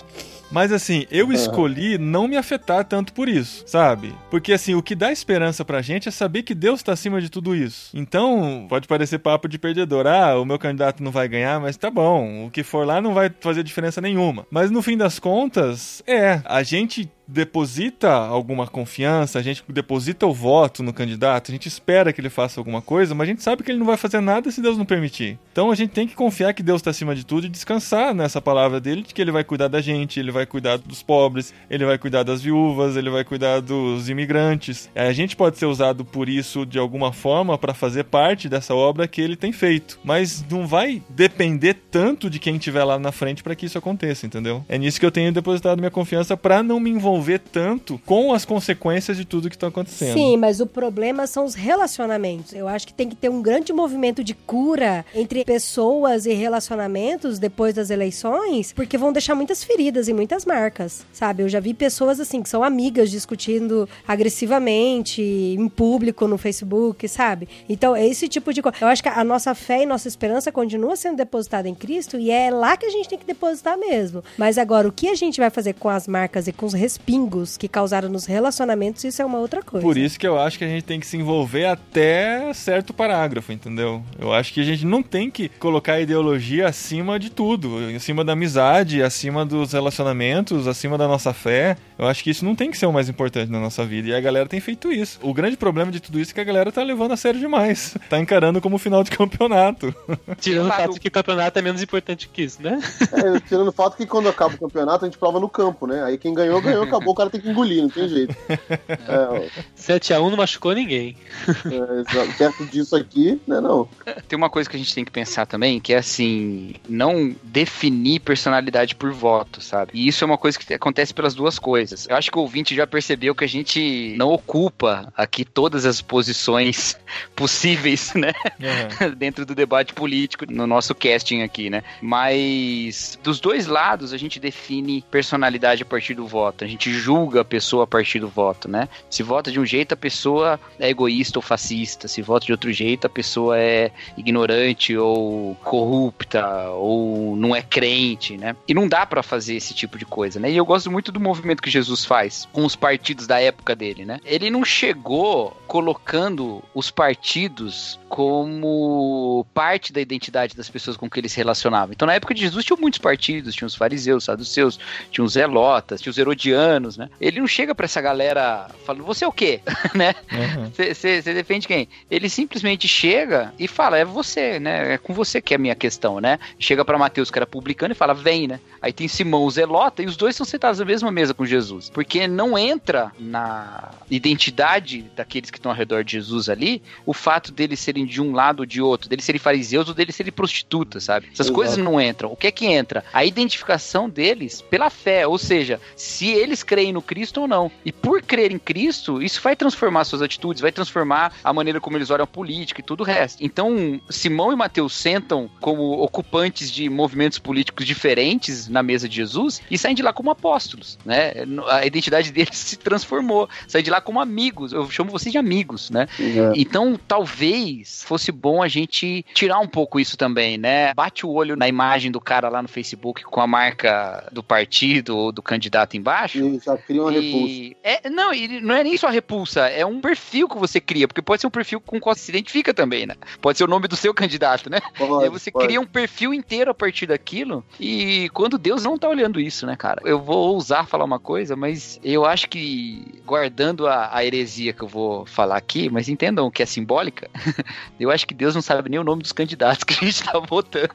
Mas assim, eu escolhi não me afetar tanto por isso, sabe? Porque assim, o que dá esperança pra gente é saber que Deus tá acima de tudo isso. Então, pode parecer papo de perdedor. Ah, o meu candidato não vai ganhar, mas tá bom. O que for lá não vai fazer diferença nenhuma. Mas no fim das contas, é. A gente deposita alguma confiança, a gente deposita o voto no candidato, a gente espera que ele faça alguma coisa, mas a gente sabe que ele não vai fazer nada se Deus não permitir. Então a gente tem que confiar que Deus está acima de tudo e descansar nessa palavra dele de que ele vai cuidar da gente, ele vai cuidar dos pobres, ele vai cuidar das viúvas, ele vai cuidar dos imigrantes. A gente pode ser usado por isso de alguma forma para fazer parte dessa obra que ele tem feito, mas não vai depender tanto de quem estiver lá na frente para que isso aconteça, entendeu? É nisso que eu tenho depositado minha confiança para não me envolver tanto com as consequências de tudo que está acontecendo. Sim, mas o problema são os relacionamentos. Eu acho que tem que ter um grande movimento de cura entre pessoas e relacionamentos depois das eleições, porque vão deixar muitas feridas e muitas marcas, sabe? Eu já vi pessoas assim que são amigas discutindo agressivamente em público no Facebook, sabe? Então, é esse tipo de coisa. Eu acho que a nossa fé e nossa esperança continua sendo depositada em Cristo e é lá que a gente tem que depositar mesmo. Mas agora, o que a gente vai fazer com as marcas e com os respingos que causaram nos relacionamentos, isso é uma outra coisa. Por isso que eu acho que a gente tem que se envolver até certo parágrafo, entendeu? Eu acho que a gente não tem que colocar a ideologia acima de tudo, acima da amizade, acima dos relacionamentos, acima da nossa fé. Eu acho que isso não tem que ser o mais importante na nossa vida. E a galera tem feito isso. O grande problema de tudo isso é que a galera tá levando a sério demais. Tá encarando como final de campeonato. Tirando o fato que o campeonato é menos importante que isso, né? É, tirando o fato que quando acaba o campeonato, a gente prova no campo, né? Aí quem ganhou, ganhou, acabou, o cara tem que engolir, não tem jeito. É, 7x1 não machucou ninguém. é, perto disso aqui, né, não. Tem uma coisa que a gente tem que pensar também, que é assim, não definir personalidade por voto, sabe? E isso é uma coisa que acontece pelas duas coisas. Eu acho que o ouvinte já percebeu que a gente não ocupa aqui todas as posições possíveis, né? Uhum. dentro do debate político no nosso casting aqui, né? Mas dos dois lados a gente define personalidade a partir do voto. A gente julga a pessoa a partir do voto, né? Se vota de um jeito, a pessoa é egoísta ou fascista. Se vota de outro jeito, a pessoa é ignorante ou corrupta ou não é crente, né? E não dá pra fazer esse tipo de coisa, né? E eu gosto muito do movimento que Jesus faz com os partidos da época dele, né? Ele não chegou colocando os partidos como parte da identidade das pessoas com que ele se relacionava. Então, na época de Jesus, tinha muitos partidos, tinha os fariseus, saduceus, tinha os zelotas, tinha os herodianos, né? Ele não chega pra essa galera falando, você é o quê? né? Uhum. Você defende quem? Ele simplesmente chega e fala, é você, né? É com você que é a minha questão, né? Chega pra Mateus, que era publicano, e fala, vem, né? Aí tem Simão, Zelota, e os dois são sentados na mesma mesa com Jesus. Porque não entra na identidade daqueles que estão ao redor de Jesus ali o fato deles serem de um lado ou de outro, deles serem fariseus ou deles serem prostitutas, sabe? Essas Exato. coisas não entram. O que é que entra? A identificação deles pela fé, ou seja, se eles creem no Cristo ou não. E por crer em Cristo, isso vai transformar suas atitudes, vai transformar a maneira como eles olham a política e tudo o resto. Então, Simão e Mateus sentam como ocupantes de movimentos políticos diferentes na mesa de Jesus e saem de lá como apóstolos, né? A identidade deles se transformou, saem de lá como amigos. Eu chamo vocês de amigos, né? É. Então, talvez fosse bom a gente tirar um pouco isso também, né? Bate o olho na imagem do cara lá no Facebook com a marca do partido ou do candidato embaixo. E já cria uma repulsa. E é, não, e não é nem só repulsa, é um perfil que você cria, porque pode ser um perfil com o qual você se identifica também, né? Pode ser o nome do seu candidato, né? e aí Pode, você pode. cria um perfil inteiro a partir daquilo, e quando Deus não tá olhando isso, né, cara? Eu vou ousar falar uma coisa, mas eu acho que, guardando a, a heresia que eu vou falar aqui, mas entendam que é simbólica, eu acho que Deus não sabe nem o nome dos candidatos que a gente tá votando,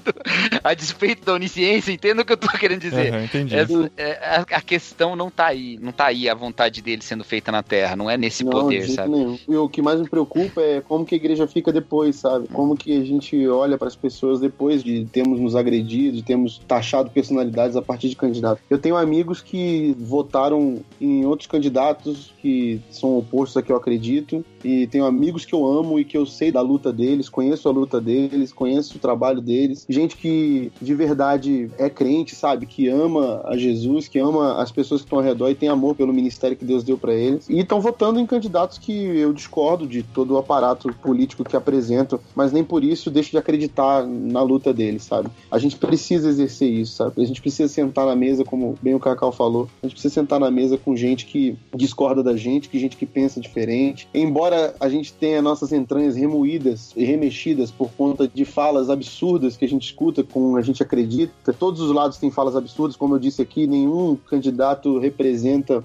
a despeito da onisciência, entenda o que eu tô querendo dizer. Aham, entendi. É, é, a, a questão não tá aí, não tá aí a vontade dele sendo feita na Terra, não é nesse Não, poder, sabe? nenhum. E o que mais me preocupa é como que a igreja fica depois, sabe? Como que a gente olha para as pessoas depois de termos nos agredido, de termos taxado personalidades a partir de candidatos. Eu tenho amigos que votaram em outros candidatos que são opostos a que eu acredito, e tenho amigos que eu amo e que eu sei da luta deles, conheço a luta deles, conheço o trabalho deles. Gente que de verdade é crente, sabe? Que ama a Jesus, que ama as pessoas que estão ao redor e tem amor pelo ministério que Deus deu para eles. E estão votando em candidatos que eu discordo de todo o aparato político que apresentam, mas nem por isso deixo de acreditar na luta deles, sabe? A gente precisa exercer isso, sabe? A gente precisa sentar na mesa, como bem o Cacau falou, a gente precisa sentar na mesa com gente que discorda da gente, que gente que pensa diferente. Embora a gente tenha nossas entranhas remoídas e remexidas por conta de falas absurdas que a gente escuta com a gente acredita, todos os lados têm falas absurdas, como eu disse aqui, nenhum candidato representa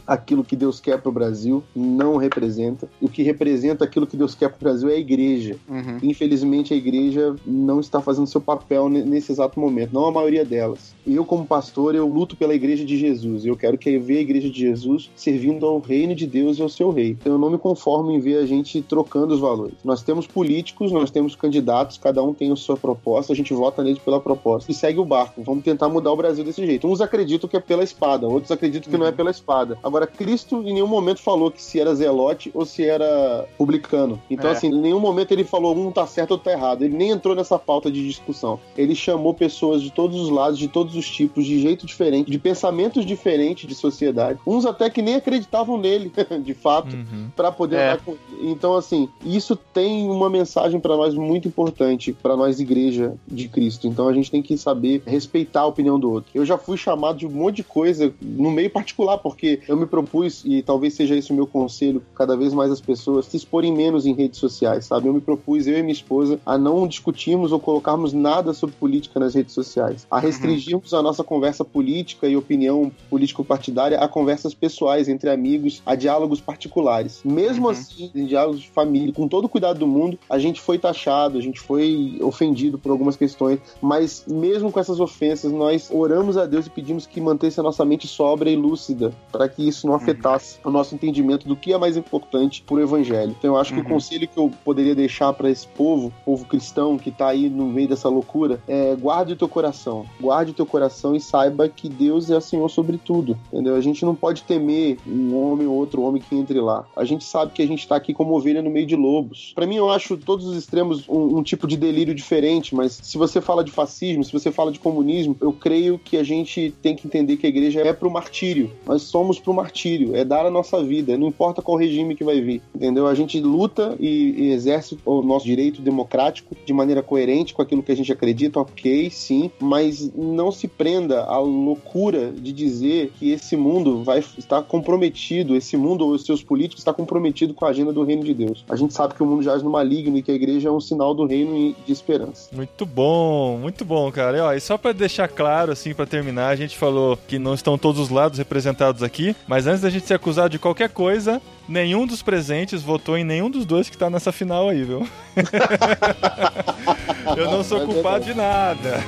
aquilo que Deus quer para o Brasil, não representa. O que representa aquilo que Deus quer para o Brasil é a igreja. Uhum. Infelizmente, a igreja não está fazendo seu papel ne- nesse exato momento, não a maioria delas. Eu, como pastor, eu luto pela igreja de Jesus. Eu quero que ver a igreja de Jesus servindo ao reino de Deus e ao seu rei. Então, eu não me conformo em ver a gente trocando os valores. Nós temos políticos, nós temos candidatos, cada um tem a sua proposta, a gente vota neles pela proposta e segue o barco. Vamos tentar mudar o Brasil desse jeito. Uns acreditam que é pela espada, outros acreditam que não é pela espada. Agora, Cristo em nenhum momento falou que se era zelote ou se era publicano. Então, É. assim, em nenhum momento ele falou um tá certo ou tá errado. Ele nem entrou nessa pauta de discussão. Ele chamou pessoas de todos os lados, de todos os tipos, de jeito diferente, de pensamentos diferentes de sociedade. Uns até que nem acreditavam nele, de fato Uhum. para poder É. andar com ele. Então, assim, isso tem uma mensagem para nós muito importante, para nós, igreja de Cristo. Então, a gente tem que saber respeitar a opinião do outro. Eu já fui chamado de um monte de coisa no meio particular, porque eu me propus, e talvez seja esse o meu conselho, cada vez mais as pessoas se exporem menos em redes sociais, sabe? Eu me propus, eu e minha esposa, a não discutirmos ou colocarmos nada sobre política nas redes sociais, a restringirmos a nossa conversa política e opinião político-partidária a conversas pessoais entre amigos, a diálogos particulares. Mesmo Uhum. assim, em diálogos de família, com todo o cuidado do mundo, a gente foi taxado, a gente foi ofendido por algumas questões, mas mesmo com essas ofensas, nós oramos a Deus e pedimos que mantesse a nossa mente sóbria e lúcida, para que isso não afetasse o nosso entendimento do que é mais importante pro evangelho. Então eu acho que Uhum. o conselho que eu poderia deixar para esse povo, povo cristão que tá aí no meio dessa loucura, é guarde o teu coração. Guarde o teu coração e saiba que Deus é o Senhor sobre tudo. Entendeu? A gente não pode temer um homem ou outro homem que entre lá. A gente sabe que a gente tá aqui como ovelha no meio de lobos. Para mim, eu acho todos os extremos um, um tipo de delírio diferente, mas se você fala de fascismo, se você fala de comunismo, eu creio que a gente tem que entender que a igreja é pro martírio. Nós somos pro martírio, é dar a nossa vida, não importa qual regime que vai vir, entendeu? A gente luta e, e exerce o nosso direito democrático de maneira coerente com aquilo que a gente acredita, ok, sim, mas não se prenda à loucura de dizer que esse mundo vai estar comprometido, esse mundo ou os seus políticos está comprometido com a agenda do reino de Deus. A gente sabe que o mundo jaz no maligno e que a igreja é um sinal do reino e de esperança. Muito bom, muito bom, cara. E, ó, e só pra deixar claro, assim, pra terminar, a gente falou que não estão todos os lados representados aqui, mas antes da gente ser acusado de qualquer coisa, nenhum dos presentes votou em nenhum dos dois que tá nessa final aí, viu? Eu não sou É culpado de nada.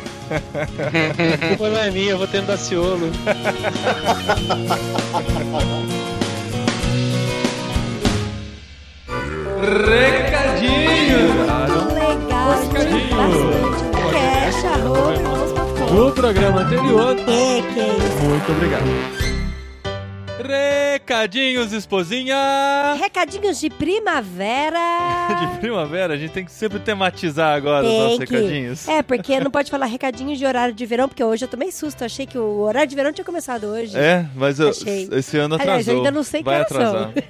Culpa não é minha, eu vou tendo Daciolo. Recadinho! Legal, Recadinho. No programa anterior, É, que é isso. muito obrigado. Recadinhos, esposinha! Recadinhos de primavera. De primavera, a gente tem que sempre tematizar agora os Tem nossos que. recadinhos. É, porque não pode falar recadinhos de horário de verão, porque hoje eu tomei susto. Achei que o horário de verão tinha começado hoje. É, mas eu- esse ano atrasou. Aliás, eu ainda não sei que Vai atrasar.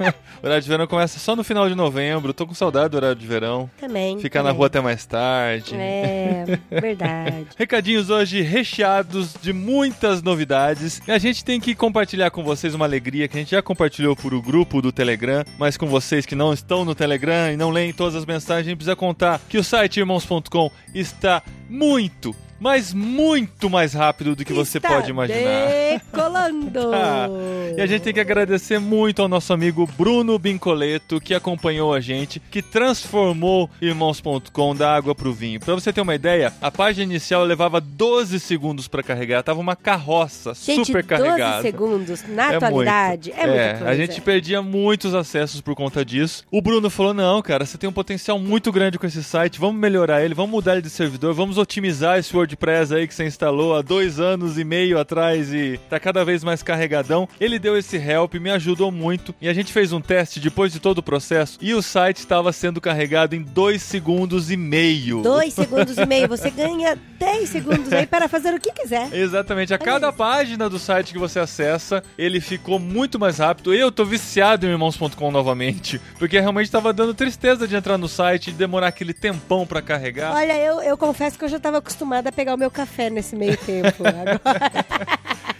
É. O horário de verão começa só no final de novembro. Tô com saudade do horário de verão. Também. Ficar na também. rua até mais tarde. É, verdade. Recadinhos hoje recheados de muitas novidades. E a gente tem que compartilhar com vocês uma alegria que a gente já compartilhou por o grupo do Telegram, mas com vocês que não estão no Telegram e não leem todas as mensagens, a gente precisa contar que o site irmãos.com está muito, mas muito mais rápido do que você Está pode imaginar. Decolando. Ah, E a gente tem que agradecer muito ao nosso amigo Bruno Bincoleto, que acompanhou a gente, que transformou Irmãos.com da água pro vinho. Pra você ter uma ideia, a página inicial levava 12 segundos pra carregar, tava uma carroça Gente, super 12 carregada. segundos na É atualidade muito. é muita coisa. a gente perdia muitos acessos por conta disso. O Bruno falou: não, cara, você tem um potencial muito grande com esse site, vamos melhorar ele, vamos mudar ele de servidor, vamos otimizar esse WordPress aí que você instalou há dois anos e meio atrás e tá cada vez mais carregadão. Ele deu esse help, me ajudou muito e a gente fez um teste depois de todo o processo e o site estava sendo carregado em dois segundos e meio. Dois segundos e meio, você ganha 10 segundos aí para fazer o que quiser. Exatamente. A Olha cada página do site que você acessa, ele ficou muito mais rápido. Eu tô viciado em irmãos.com novamente, porque realmente tava dando tristeza de entrar no site e demorar aquele tempão pra carregar. Olha, eu, eu confesso que eu já estava acostumada a pegar o meu café nesse meio tempo. Agora,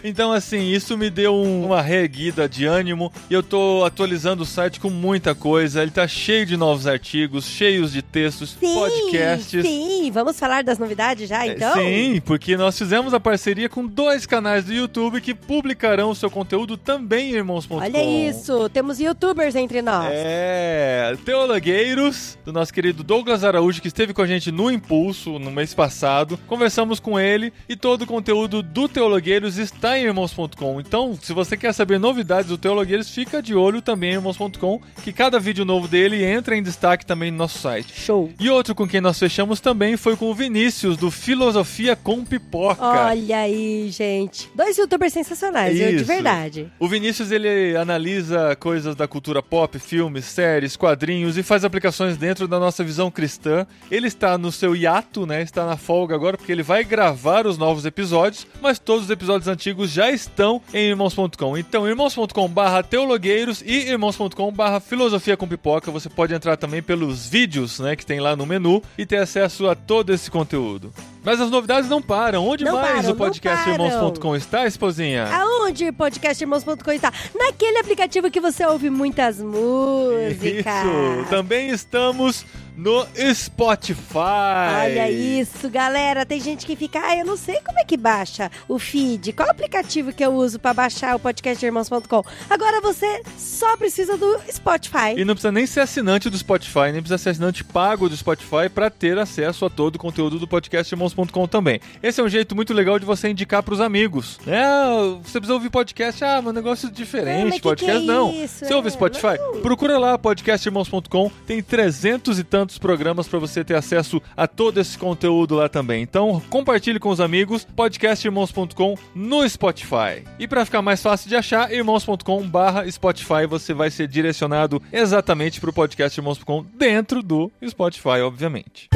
Então, assim, isso me deu um- uma reerguida de ânimo e eu tô atualizando o site com muita coisa. Ele tá cheio de novos artigos, cheios de textos, sim, podcasts. sim. Vamos falar das novidades já, É, então? Sim, porque nós fizemos a parceria com dois canais do YouTube que publicarão o seu conteúdo também em irmãos.com. Olha isso, temos youtubers entre nós. É, Teologueiros, do nosso querido Douglas Araújo, que esteve com a gente no Impulso no mês passado. Conversamos com ele e todo o conteúdo do Teologueiros está em irmãos.com. Então, se você quer saber novidades do Teologueiros, fica de olho também em irmãos.com, que cada vídeo novo dele entra em destaque também no nosso site. Show. E outro com quem nós fechamos também foi com o Vinícius, do Filosofia com Pipoca. Olha aí, gente. Dois youtubers sensacionais, eu, de Isso. verdade. O Vinícius ele analisa coisas da cultura pop, filmes, séries, quadrinhos e faz aplicações dentro da nossa visão cristã. Ele está no seu hiato, né? Está na folga agora porque ele vai gravar os novos episódios, mas todos os episódios antigos já estão em irmãos.com. Então, irmãos.com/barra teologueiros e irmãos.com/barra filosofia com pipoca. Você pode entrar também pelos vídeos, né, que tem lá no menu e ter acesso a todo esse conteúdo. Mas as novidades não param. Onde Não mais param, o podcast irmãos.com está, esposinha? Aonde o podcast Irmãos.com está? Naquele aplicativo que você ouve muitas músicas. Isso! Também estamos no Spotify. Olha isso, galera. Tem gente que fica, ah, eu não sei como é que baixa o feed. Qual aplicativo que eu uso pra baixar o podcast Irmãos.com? Agora você só precisa do Spotify. E não precisa nem ser assinante do Spotify, nem precisa ser assinante pago do Spotify para ter acesso a todo o conteúdo do podcast irmãos.com também. Esse é um jeito muito legal de você indicar pros amigos. É, você precisa ouvir podcast, ah, meu negócio é diferente, que podcast que é não. isso? Você ouve É, Spotify? Procura lá podcastirmãos.com, tem 300 e tantos programas para você ter acesso a todo esse conteúdo lá também. Então, compartilhe com os amigos podcastirmãos.com no Spotify. E para ficar mais fácil de achar, irmãos.com/spotify, você vai ser direcionado exatamente para o podcastirmãos.com dentro do Spotify, obviamente.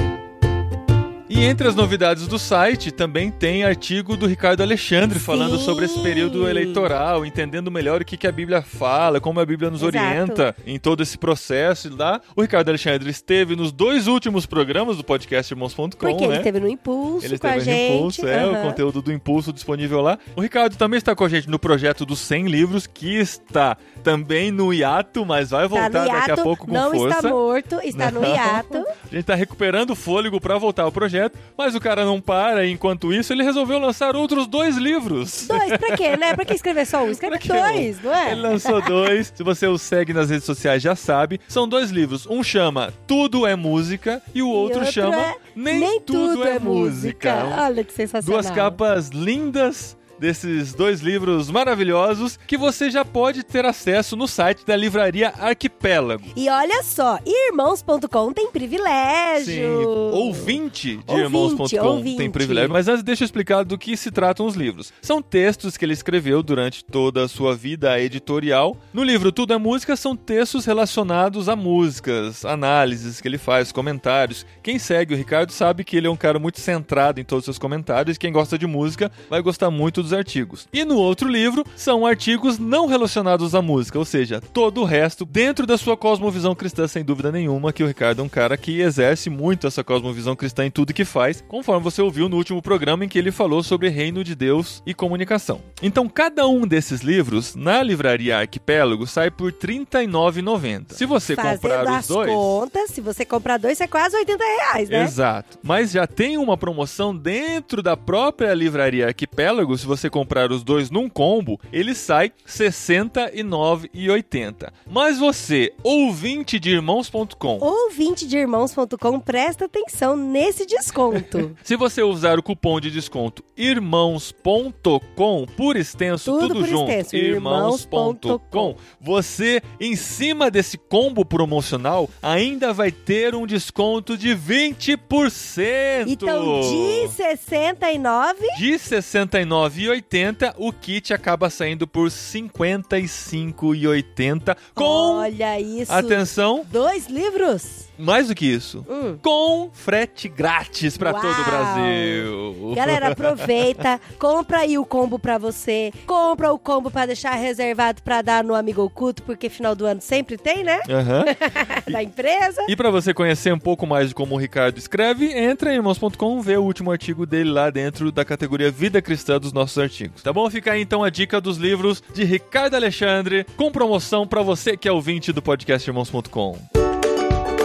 E entre as novidades do site também tem artigo do Ricardo Alexandre falando Sim. sobre esse período eleitoral, entendendo melhor o que, que a Bíblia fala, como a Bíblia nos Exato. orienta em todo esse processo lá. O Ricardo Alexandre esteve nos dois últimos programas do podcast Irmãos.com, Porque né? ele esteve no Impulso Ele com a esteve no gente. Impulso, é, o aham. conteúdo do Impulso disponível lá. O Ricardo também está com a gente no projeto dos 100 livros, que está também no hiato, mas vai Tá voltar no daqui a hiato, pouco com não força. está morto, está no Não. hiato. A gente tá recuperando o fôlego pra voltar ao projeto, mas o cara não para e enquanto isso ele resolveu lançar outros dois livros. Dois, pra quê, né? Pra que escrever só um? Escreve dois, não é? Ele lançou dois. Se você o segue nas redes sociais, já sabe. São dois livros. Um chama Tudo é Música e o outro, outro chama é Nem, Tudo, é, Música. Olha que sensacional. Duas capas lindas desses dois livros maravilhosos que você já pode ter acesso no site da livraria Arquipélago. E olha só, irmãos.com tem privilégio. Sim, ouvinte de Ouvinte, irmãos.com tem privilégio. Mas antes deixa eu explicar do que se tratam os livros. São textos que ele escreveu durante toda a sua vida editorial. No livro Tudo é Música são textos relacionados a músicas, análises que ele faz, comentários. Quem segue o Ricardo sabe que ele é um cara muito centrado em todos os seus comentários. Quem gosta de música vai gostar muito dos artigos. E no outro livro são artigos não relacionados à música, ou seja, todo o resto dentro da sua cosmovisão cristã, sem dúvida nenhuma, que o Ricardo é um cara que exerce muito essa cosmovisão cristã em tudo que faz, conforme você ouviu no último programa em que ele falou sobre reino de Deus e comunicação. Então, cada um desses livros na livraria Arquipélago sai por R$ 39,90. Se você Fazendo comprar os dois, contas, se você comprar dois, é quase 80 reais, né? Exato. Mas já tem uma promoção dentro da própria livraria Arquipélago. Se você você comprar os dois num combo, ele sai R$ 69,80. Mas você, ouvinte de irmãos.com, ouvinte de irmãos.com, presta atenção nesse desconto. Se você usar o cupom de desconto irmãos.com por extenso, tudo, tudo por junto, irmãos.com, você em cima desse combo promocional ainda vai ter um desconto de 20%. Então, de 69 de 69 9,80. O kit acaba saindo por 55,80. Com. Olha isso! Atenção! Dois livros! Mais do que isso, hum. com frete grátis para todo o Brasil. Galera, aproveita, compra aí o combo para você, compra o combo para deixar reservado para dar no amigo oculto, porque final do ano sempre tem, né? Uhum. da empresa. E para você conhecer um pouco mais de como o Ricardo escreve, entra em irmãos.com, vê o último artigo dele lá dentro da categoria Vida Cristã dos nossos artigos. Tá bom? Fica aí então a dica dos livros de Ricardo Alexandre, com promoção para você que é ouvinte do podcast irmãos.com.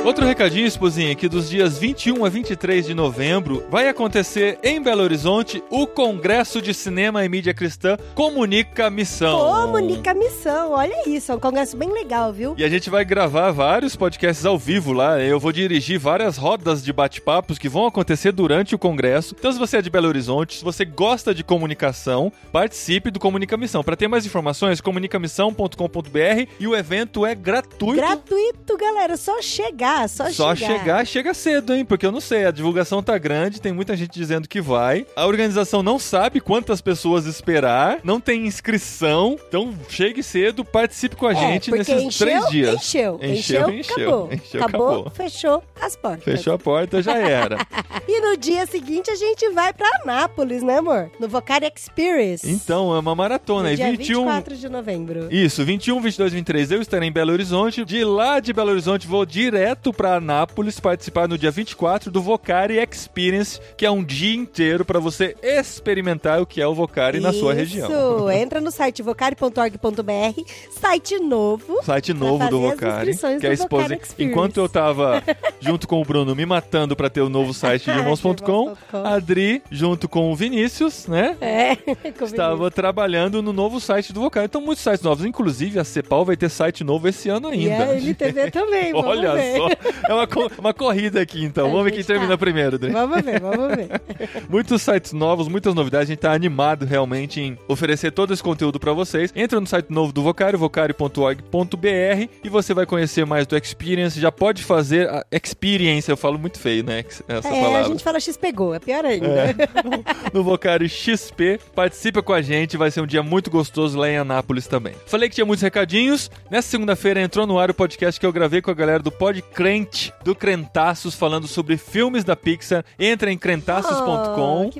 Outro recadinho, esposinha, que dos dias 21 a 23 de novembro vai acontecer em Belo Horizonte o Congresso de Cinema e Mídia Cristã Comunica Missão. Comunica missão, olha isso, é um congresso bem legal, viu? E a gente vai gravar vários podcasts ao vivo lá. Eu vou dirigir várias rodas de bate-papos que vão acontecer durante o congresso. Então, se você é de Belo Horizonte, se você gosta de comunicação, participe do Comunica Missão. Para ter mais informações, comunicamissão.com.br e o evento é gratuito. Gratuito, galera, só chegar, só, Só chegar. chegar, chega cedo, hein? Porque eu não sei, a divulgação tá grande, tem muita gente dizendo que vai. A organização não sabe quantas pessoas esperar, não tem inscrição. Então chegue cedo, participe com a É, gente nesses encheu, três dias. Encheu, Encheu, encheu, encheu, acabou. encheu, acabou, acabou. fechou as portas. Fechou a porta, já era. E no dia seguinte a gente vai pra Anápolis, né, amor? No Vocari Experience. Então, é uma maratona. no E dia 21. 24 de novembro. Isso, 21, 22, 23 eu estarei em Belo Horizonte. De lá de Belo Horizonte vou direto para Anápolis participar no dia 24 do Vocari Experience, que é um dia inteiro para você experimentar o que é o Vocari na sua região. Isso, entra no site vocari.org.br, site novo. Site novo do Vocari, que é a esposa. Enquanto eu tava junto com o Bruno me matando para ter o novo site de irmãos.com, Irmãos.com. a Adri, junto com o Vinícius, né? É, Estava trabalhando no novo site do Vocari. Então, muitos sites novos. Inclusive, a Cepal vai ter site novo esse ano E ainda. a MTV também, Olha ver. só. É uma, uma corrida aqui, então. A vamos ver quem gente termina tá. primeiro, Adri. Vamos ver, vamos ver. Muitos sites novos, muitas novidades. A gente tá animado realmente em oferecer todo esse conteúdo para vocês. Entra no site novo do Vocari, vocari.org.br e você vai conhecer mais do Experience. Já pode fazer a Experience. Eu falo muito feio, né? Essa É, a palavra. gente fala XP Go, é pior ainda. no Vocari XP. Participa com a gente, vai ser um dia muito gostoso lá em Anápolis também. Falei que tinha muitos recadinhos. Nessa segunda-feira entrou no ar o podcast que eu gravei com a galera do Pod Crente, do Crentaços, falando sobre filmes da Pixar. Entra em crentaços.com.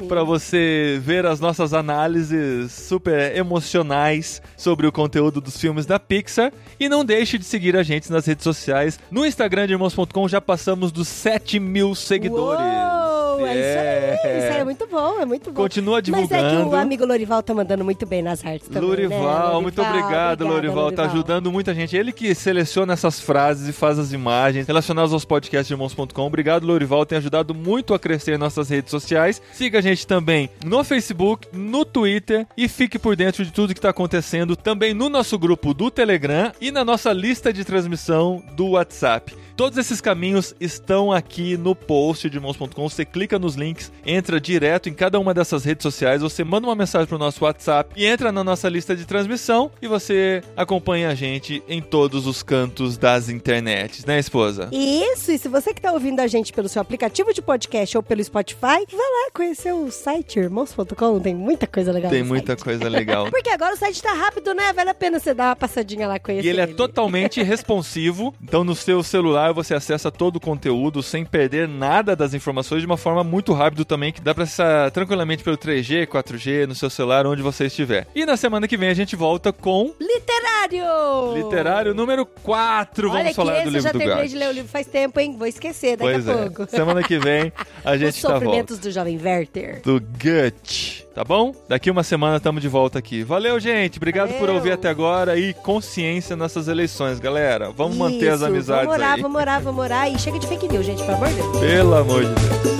Oh. Pra você ver as nossas análises super emocionais sobre o conteúdo dos filmes da Pixar. E não deixe de seguir a gente nas redes sociais. No Instagram de irmãos.com já passamos dos 7 mil seguidores. Uou, é, isso aí. Isso aí é muito bom, é muito bom. Continua Mas é que divulgando. o amigo Lorival tá mandando muito bem nas artes também, Lorival, né? muito obrigado, Lorival. Tá ajudando muita gente. Ele que seleciona essas frases e faz as imagens relacionadas aos podcasts de irmãos.com. Obrigado, Lorival. Tem ajudado muito a crescer nossas redes sociais. Siga a gente também no Facebook, no Twitter e fique por dentro de tudo que tá acontecendo também no nosso grupo do Telegram e na nossa lista de transmissão do WhatsApp. Todos esses caminhos estão aqui no post de irmãos.com. Você clica nos links, entra direto em cada uma dessas redes sociais, você manda uma mensagem pro nosso WhatsApp e entra na nossa lista de transmissão e você acompanha a gente em todos os cantos das internets, né, esposa? Isso, e se você que tá ouvindo a gente pelo seu aplicativo de podcast ou pelo Spotify, vai lá conhecer o site irmãos.com, tem muita coisa legal Tem muita site. coisa legal. Porque agora o site tá rápido, né? Vale a pena você dar uma passadinha lá conhecer E ele é totalmente responsivo, então no seu celular você acessa todo o conteúdo sem perder nada das informações de uma forma muito rápido também, que dá pra acessar tranquilamente pelo 3G, 4G, no seu celular, onde você estiver. E na semana que vem a gente volta com Literário! Literário número 4. Olha Vamos que falar esse do eu livro já do terminei de ler o livro faz tempo, hein? Vou esquecer daqui Pois a é. pouco. Semana que vem a Os gente tá volta. sofrimentos do jovem Werther. Do Gut, tá bom? Daqui uma semana estamos de volta aqui. Valeu, gente. Obrigado por Valeu. ouvir até agora e consciência nessas eleições, galera. Vamos manter as Isso, amizades Vamos orar, aí. vamos orar, vamos orar. E chega de fake news, gente, pelo amor de Deus. Pelo amor de Deus.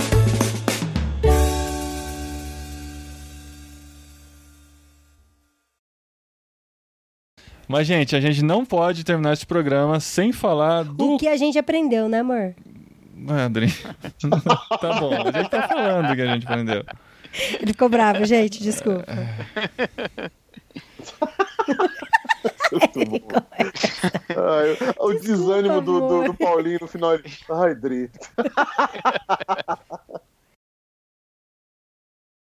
Mas, gente, a gente não pode terminar esse programa sem falar do. O que a gente aprendeu, né, amor? Ah, Adri. tá bom, a gente tá falando o que a gente aprendeu. Ele ficou bravo, gente, desculpa. Ai, o desânimo do, do, do Paulinho no final. Ai, Dri.